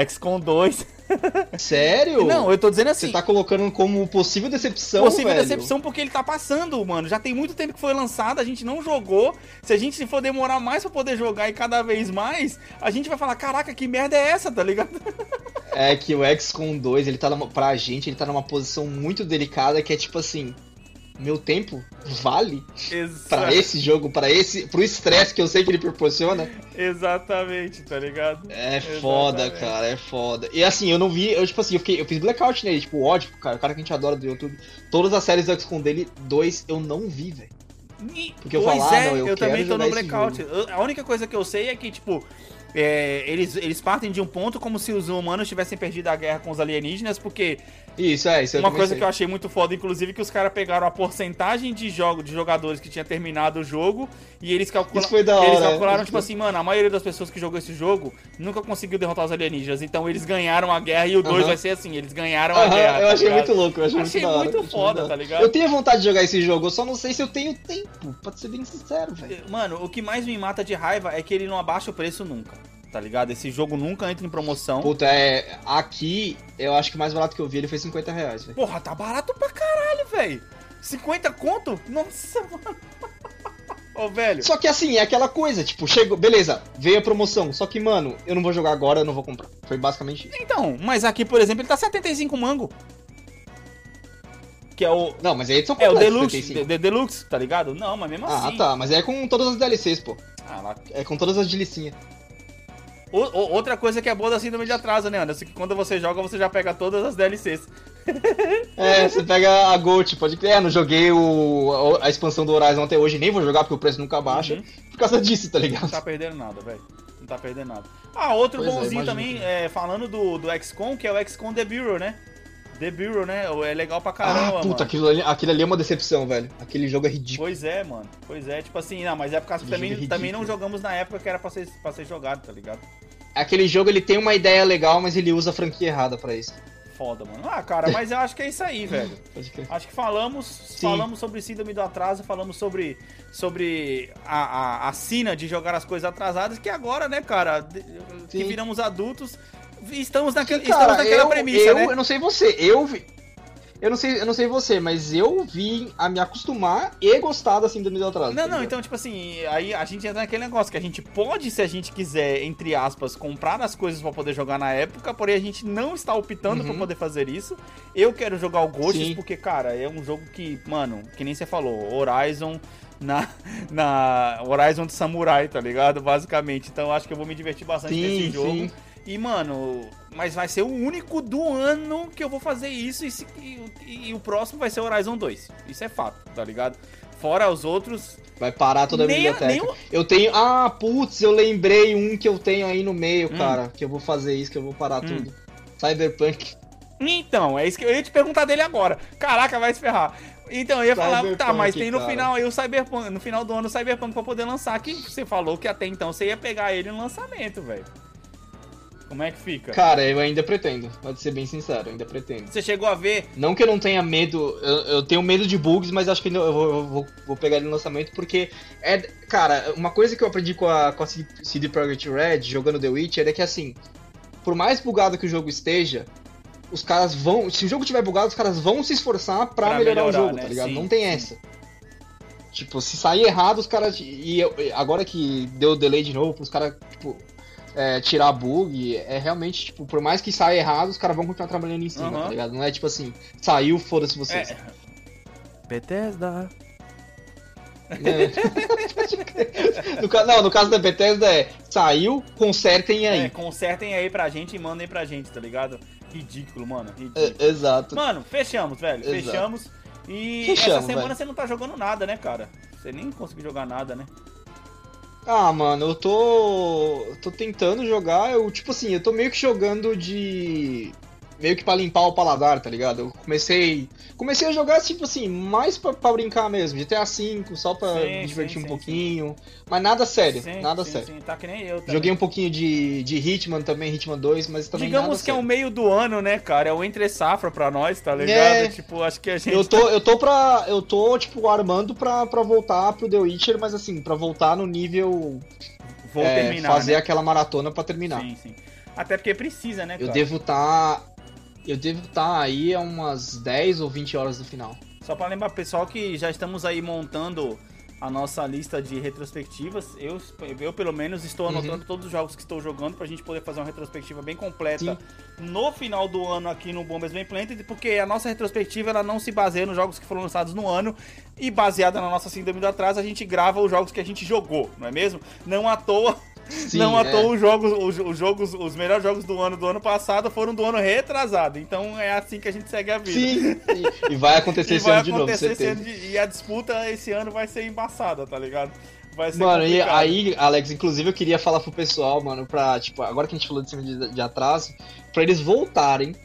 XCOM 2. Sério? Não, eu tô dizendo assim. Você tá colocando como possível decepção, Possível velho. decepção porque ele tá passando, mano. Já tem muito tempo que foi lançado, a gente não jogou. Se a gente for demorar mais pra poder jogar e cada vez mais, a gente vai falar: caraca, que merda é essa, tá ligado? É que o XCOM 2, ele tá numa, pra gente, ele tá numa posição muito delicada que é tipo assim, meu tempo vale para esse jogo, para esse, pro estresse que eu sei que ele proporciona. Exatamente, tá ligado? É Exatamente. foda, cara, é foda. E assim, eu não vi, eu tipo assim, eu, fiquei, eu fiz blackout nele, tipo, ódio, cara, o cara que a gente adora do YouTube. Todas as séries do XCOM dele, dois, eu não vi, velho. Porque eu falo, ah, é, ah, não, eu, eu também tô no blackout. A única coisa que eu sei é que, tipo, é, eles, eles partem de um ponto como se os humanos tivessem perdido a guerra com os alienígenas, porque. Isso, é, isso Uma coisa sei. que eu achei muito foda, inclusive, que os caras pegaram a porcentagem de, jogo, de jogadores que tinha terminado o jogo e eles, calcula isso foi da hora, eles calcularam, tipo assim, mano, a maioria das pessoas que jogou esse jogo nunca conseguiu derrotar os alienígenas. Então eles ganharam a guerra e o 2 uh -huh. vai ser assim, eles ganharam uh -huh, a guerra. Eu tá achei ligado? muito louco, eu achei, achei muito, muito foda, tá ligado? Eu tenho vontade de jogar esse jogo, eu só não sei se eu tenho tempo, pra ser bem sincero, velho. Mano, o que mais me mata de raiva é que ele não abaixa o preço nunca tá ligado? Esse jogo nunca entra em promoção. Puta, é. Aqui, eu acho que o mais barato que eu vi ele foi 50 reais, véio. Porra, tá barato pra caralho, velho. 50 conto? Nossa, mano. Ô, velho. Só que assim, é aquela coisa, tipo, chegou, beleza, veio a promoção. Só que, mano, eu não vou jogar agora, eu não vou comprar. Foi basicamente isso. Então, mas aqui, por exemplo, ele tá 75 mango. Que é o. Não, mas aí são É o Deluxe, de, de, Deluxe, tá ligado? Não, mas mesmo ah, assim. Ah, tá, mas é com todas as DLCs, pô. Ah, lá... É com todas as delicinhas. O, o, outra coisa que é boa da síndrome de atraso, né, Anderson? Que quando você joga, você já pega todas as DLCs. É, você pega a Gold, pode crer. É, não joguei o, a expansão do Horizon até hoje, nem vou jogar porque o preço nunca baixa. Uhum. Por causa disso, tá ligado? Não tá perdendo nada, velho. Não tá perdendo nada. Ah, outro pois é, bonzinho é, também, é, falando do, do XCOM, que é o XCOM The Bureau, né? The Bureau, né? É legal pra caramba, ah, puta, aquilo ali, aquilo ali é uma decepção, velho. Aquele jogo é ridículo. Pois é, mano. Pois é, tipo assim, não, mas é por causa que também, é também não jogamos na época que era pra ser, pra ser jogado, tá ligado? aquele jogo ele tem uma ideia legal, mas ele usa a franquia errada para isso. Foda, mano. Ah, cara, mas eu acho que é isso aí, velho. Acho que falamos, Sim. falamos sobre síndrome do atraso, falamos sobre, sobre a, a, a sina de jogar as coisas atrasadas, que agora, né, cara, que viramos adultos, estamos, naquele, Sim, cara, estamos naquela eu, premissa, eu, né? Eu não sei você, eu vi, eu não sei, eu não sei você, mas eu vim a me acostumar e gostar da síndrome do atraso. Não, tá não, então, tipo assim, aí a gente entra naquele negócio que a gente pode, se a gente quiser, entre aspas, comprar as coisas para poder jogar na época, porém a gente não está optando uhum. poder fazer isso. Eu quero jogar o Ghosts porque, cara, é um jogo que, mano, que nem você falou, Horizon na, na Horizon de Samurai, tá ligado? Basicamente. Então acho que eu vou me divertir bastante sim, nesse jogo. Sim. E, mano, mas vai ser o único do ano que eu vou fazer isso e, e, e, o próximo vai ser Horizon 2. Isso é fato, tá ligado? Fora os outros. Vai parar toda a nem, biblioteca. Nem o... Eu tenho. Ah, putz, eu lembrei um que eu tenho aí no meio, hum. cara. Que eu vou fazer isso, que eu vou parar hum. tudo. Cyberpunk. Então, é isso que eu ia te perguntar dele agora. Caraca, vai se ferrar. Então, eu ia Cyberpunk, falar, tá, mas tem no cara. final aí o Cyberpunk, no final do ano o Cyberpunk pra poder lançar, que você falou que até então você ia pegar ele no lançamento, velho. Como é que fica? Cara, eu ainda pretendo. Pode ser bem sincero, ainda pretendo. Você chegou a ver? Não que eu não tenha medo, eu, eu tenho medo de bugs, mas acho que eu vou, eu vou, vou, pegar ele no lançamento porque é, cara, uma coisa que eu aprendi com a, com a CD Projekt Red jogando The Witcher é que assim, por mais bugado que o jogo esteja, os caras vão, se o jogo tiver bugado, os caras vão se esforçar para melhorar, melhorar, o jogo, né? tá ligado? Sim, não tem sim. essa. Tipo, se sair errado, os caras. E agora que deu delay de novo, os caras, tipo, é, tirar bug, é realmente, tipo, por mais que saia errado, os caras vão continuar trabalhando em cima, uhum. tá ligado? Não é tipo assim, saiu, foda-se vocês. É. Bethesda. É. no, não, no caso da Bethesda é saiu, consertem aí. É, consertem aí pra gente e mandem pra gente, tá ligado? Ridículo, mano. Ridículo. É, exato. Mano, fechamos, velho. Exato. Fechamos. E Fechamos, essa semana véio. você não tá jogando nada, né, cara? Você nem conseguiu jogar nada, né? Ah, mano, eu tô. tô tentando jogar. Eu, tipo assim, eu tô meio que jogando de meio que pra limpar o paladar, tá ligado? Eu comecei. Comecei a jogar, tipo assim, mais pra, pra brincar mesmo. GTA V, só pra sim, me divertir sim, um sim, pouquinho. Mas nada sério, nada sério. Sim, tá que nem eu também. Joguei um pouquinho de, de Hitman também, Hitman 2, mas também Digamos que sério. é o meio do ano, né, cara? É o entre safra pra nós, tá ligado? É... Tipo, acho que a gente. Eu tô, eu tô pra. Eu tô, tipo, armando pra, pra voltar pro The Witcher, mas assim, pra voltar no nível. Vou é, terminar. Fazer né? aquela maratona pra terminar. Sim, sim. Até porque precisa, né, cara? Eu devo estar. Tá eu devo estar aí a umas 10 ou 20 horas do final. Só para lembrar pessoal que já estamos aí montando a nossa lista de retrospectivas. Eu, eu pelo menos, estou uhum. anotando uhum. todos os jogos que estou jogando para a gente poder fazer uma retrospectiva bem completa Sim. no final do ano aqui no Bombas Bem Planted, porque a nossa retrospectiva ela não se baseia nos jogos que foram lançados no ano e baseada na nossa síndrome do atraso, a gente grava os jogos que a gente jogou, não é mesmo? Não à toa Sim, não à é. toa os jogos, os, os, jogos, os melhores jogos do ano do ano passado foram do ano retrasado. Então é assim que a gente segue a vida. Sim, e vai acontecer esse ano de novo. De, e a disputa esse ano vai ser embaçada, tá ligado? Vai ser mano, complicado. e aí, Alex, inclusive eu queria falar pro pessoal, mano, pra, tipo, agora que a gente falou de cima de, de atraso, pra eles voltarem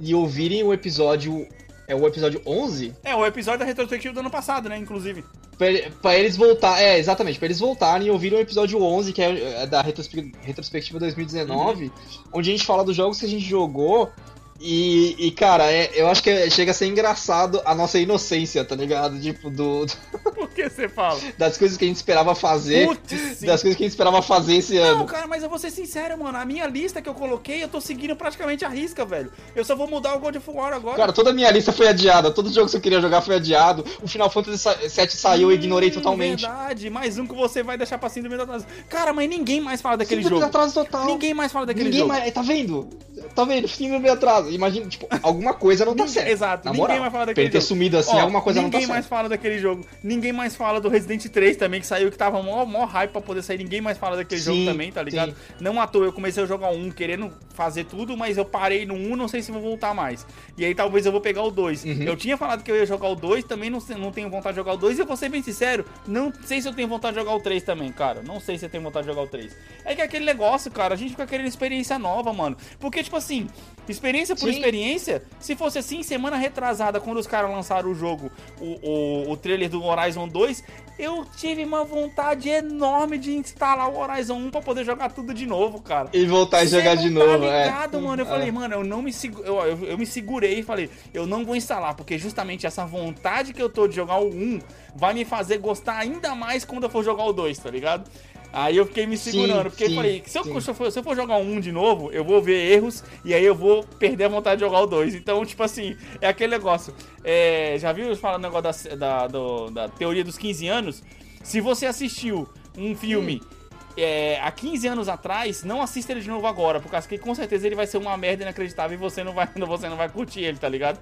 e ouvirem o episódio é o episódio 11? É, o episódio da retrospectiva do ano passado, né, inclusive. Pra, pra, eles voltar, é, exatamente, pra eles voltarem e ouvirem o episódio 11, que é, é da retrospectiva 2019, uhum. onde a gente fala dos jogos que a gente jogou e, e, cara, é, eu acho que é, chega a ser engraçado a nossa inocência, tá ligado? Tipo, do. Por que você fala? Das coisas que a gente esperava fazer. Putz, das coisas que a gente esperava fazer esse Não, ano. Não, cara, mas eu vou ser sincero, mano. A minha lista que eu coloquei, eu tô seguindo praticamente a risca, velho. Eu só vou mudar o God of War agora. Cara, toda a minha lista foi adiada. Todos os jogos que eu queria jogar foi adiado. O Final Fantasy VII saiu, hum, eu ignorei totalmente. Verdade, mais um que você vai deixar pra síndrome do atraso. Cara, mas ninguém mais fala daquele síndrome jogo. atraso total. Ninguém mais fala daquele ninguém jogo. Mais... Tá vendo? Tá vendo? Síndrome do atraso. Imagina, tipo, alguma coisa não tá certo. Exato, ninguém moral. mais fala daquele jogo. ter sumido assim, Ó, alguma coisa não tá. Ninguém mais fala daquele jogo. Ninguém mais fala do Resident 3 também, que saiu, que tava mó, mó hype pra poder sair. Ninguém mais fala daquele sim, jogo também, tá ligado? Sim. Não à toa, eu comecei a jogar um querendo fazer tudo, mas eu parei no 1, não sei se vou voltar mais. E aí talvez eu vou pegar o 2. Uhum. Eu tinha falado que eu ia jogar o 2, também não, não tenho vontade de jogar o 2. E eu vou ser bem sincero, não sei se eu tenho vontade de jogar o 3 também, cara. Não sei se eu tenho vontade de jogar o 3. É que é aquele negócio, cara, a gente fica querendo experiência nova, mano. Porque, tipo assim, experiência por Sim. experiência, se fosse assim, semana retrasada, quando os caras lançaram o jogo, o, o, o trailer do Horizon 2, eu tive uma vontade enorme de instalar o Horizon 1 pra poder jogar tudo de novo, cara. E voltar a jogar de tá novo, é. ligado, é. mano? Eu é. falei, mano, eu não me eu, eu, eu, me segurei e falei, eu não vou instalar, porque justamente essa vontade que eu tô de jogar o 1 vai me fazer gostar ainda mais quando eu for jogar o 2, tá ligado? Aí eu fiquei me segurando, sim, porque sim, eu falei, se eu, se eu, for, se, eu for, jogar um de novo, eu vou ver erros e aí eu vou perder a vontade de jogar o 2. Então, tipo assim, é aquele negócio. É, já viu falando o negócio da, da, do, da teoria dos 15 anos? Se você assistiu um filme hum é, há 15 anos atrás, não assista ele de novo agora, por causa que com certeza ele vai ser uma merda inacreditável e você não vai, você não vai curtir ele, tá ligado?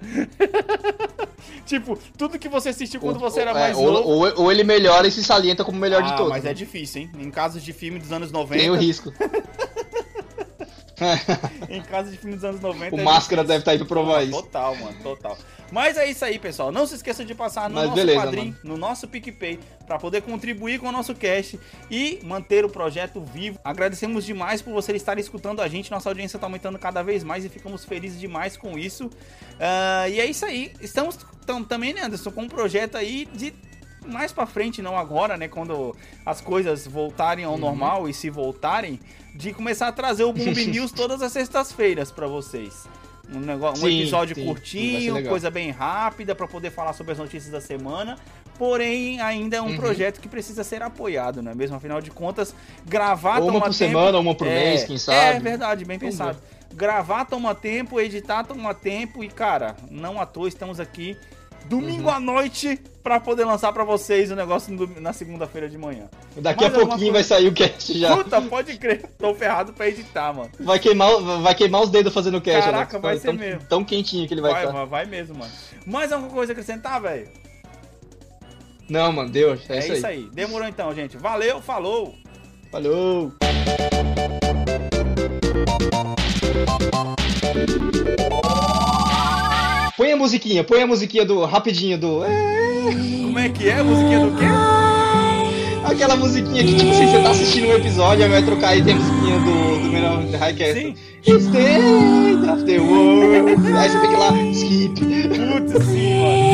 tipo, tudo que você assistiu quando você era é, mais ou, novo. Ou, ou, ele melhora e se salienta como o melhor ah, de todos. Mas né? é difícil, hein? Em casos de filme dos anos 90. Tem o risco. em casos de filme dos anos 90. O Máscara deve estar tá aí pra provar ah, isso. Total, mano, total. Mas é isso aí, pessoal. Não se esqueça de passar no Mas nosso beleza, mano. no nosso PicPay, para poder contribuir com o nosso cast e manter o projeto vivo. Agradecemos demais por vocês estarem escutando a gente. Nossa audiência está aumentando cada vez mais e ficamos felizes demais com isso. Uh, e é isso aí. Estamos também, né, Anderson, com um projeto aí de mais para frente, não agora, né? Quando as coisas voltarem ao uhum. normal e se voltarem, de começar a trazer o Boom News todas as sextas-feiras para vocês. Um, negócio, um sim, episódio sim, curtinho, coisa bem rápida para poder falar sobre as notícias da semana. Porém, ainda é um uhum. projeto que precisa ser apoiado, não é mesmo? Afinal de contas, gravar ou toma uma por tempo. semana, uma por é, mês, quem sabe. É verdade, bem pensado. Gravar toma tempo, editar toma tempo e, cara, não à toa estamos aqui domingo uhum. à noite para poder lançar para vocês o negócio na segunda-feira de manhã. Daqui Mas a pouquinho coisa... vai sair o cast já. Puta, pode crer. Tô ferrado pra editar, mano. Vai queimar, vai queimar os dedos fazendo o cast. Caraca, vai ser tão, mesmo. Tão quentinho que ele vai, vai estar. Vai mesmo, mano. Mais alguma coisa a acrescentar, velho? Não, mano, Deus. É, é isso, isso aí. aí. Demorou então, gente. Valeu, falou. Falou. Põe a musiquinha, põe a musiquinha do. rapidinho do. Como é que é a musiquinha do quê? Aquela musiquinha que, tipo assim, você tá assistindo um episódio, aí vai trocar e tem a musiquinha do, do Menor The Highcast. Sim. It's the end of the world. Aí você tem que ir lá, skip. Putz, sim, mano.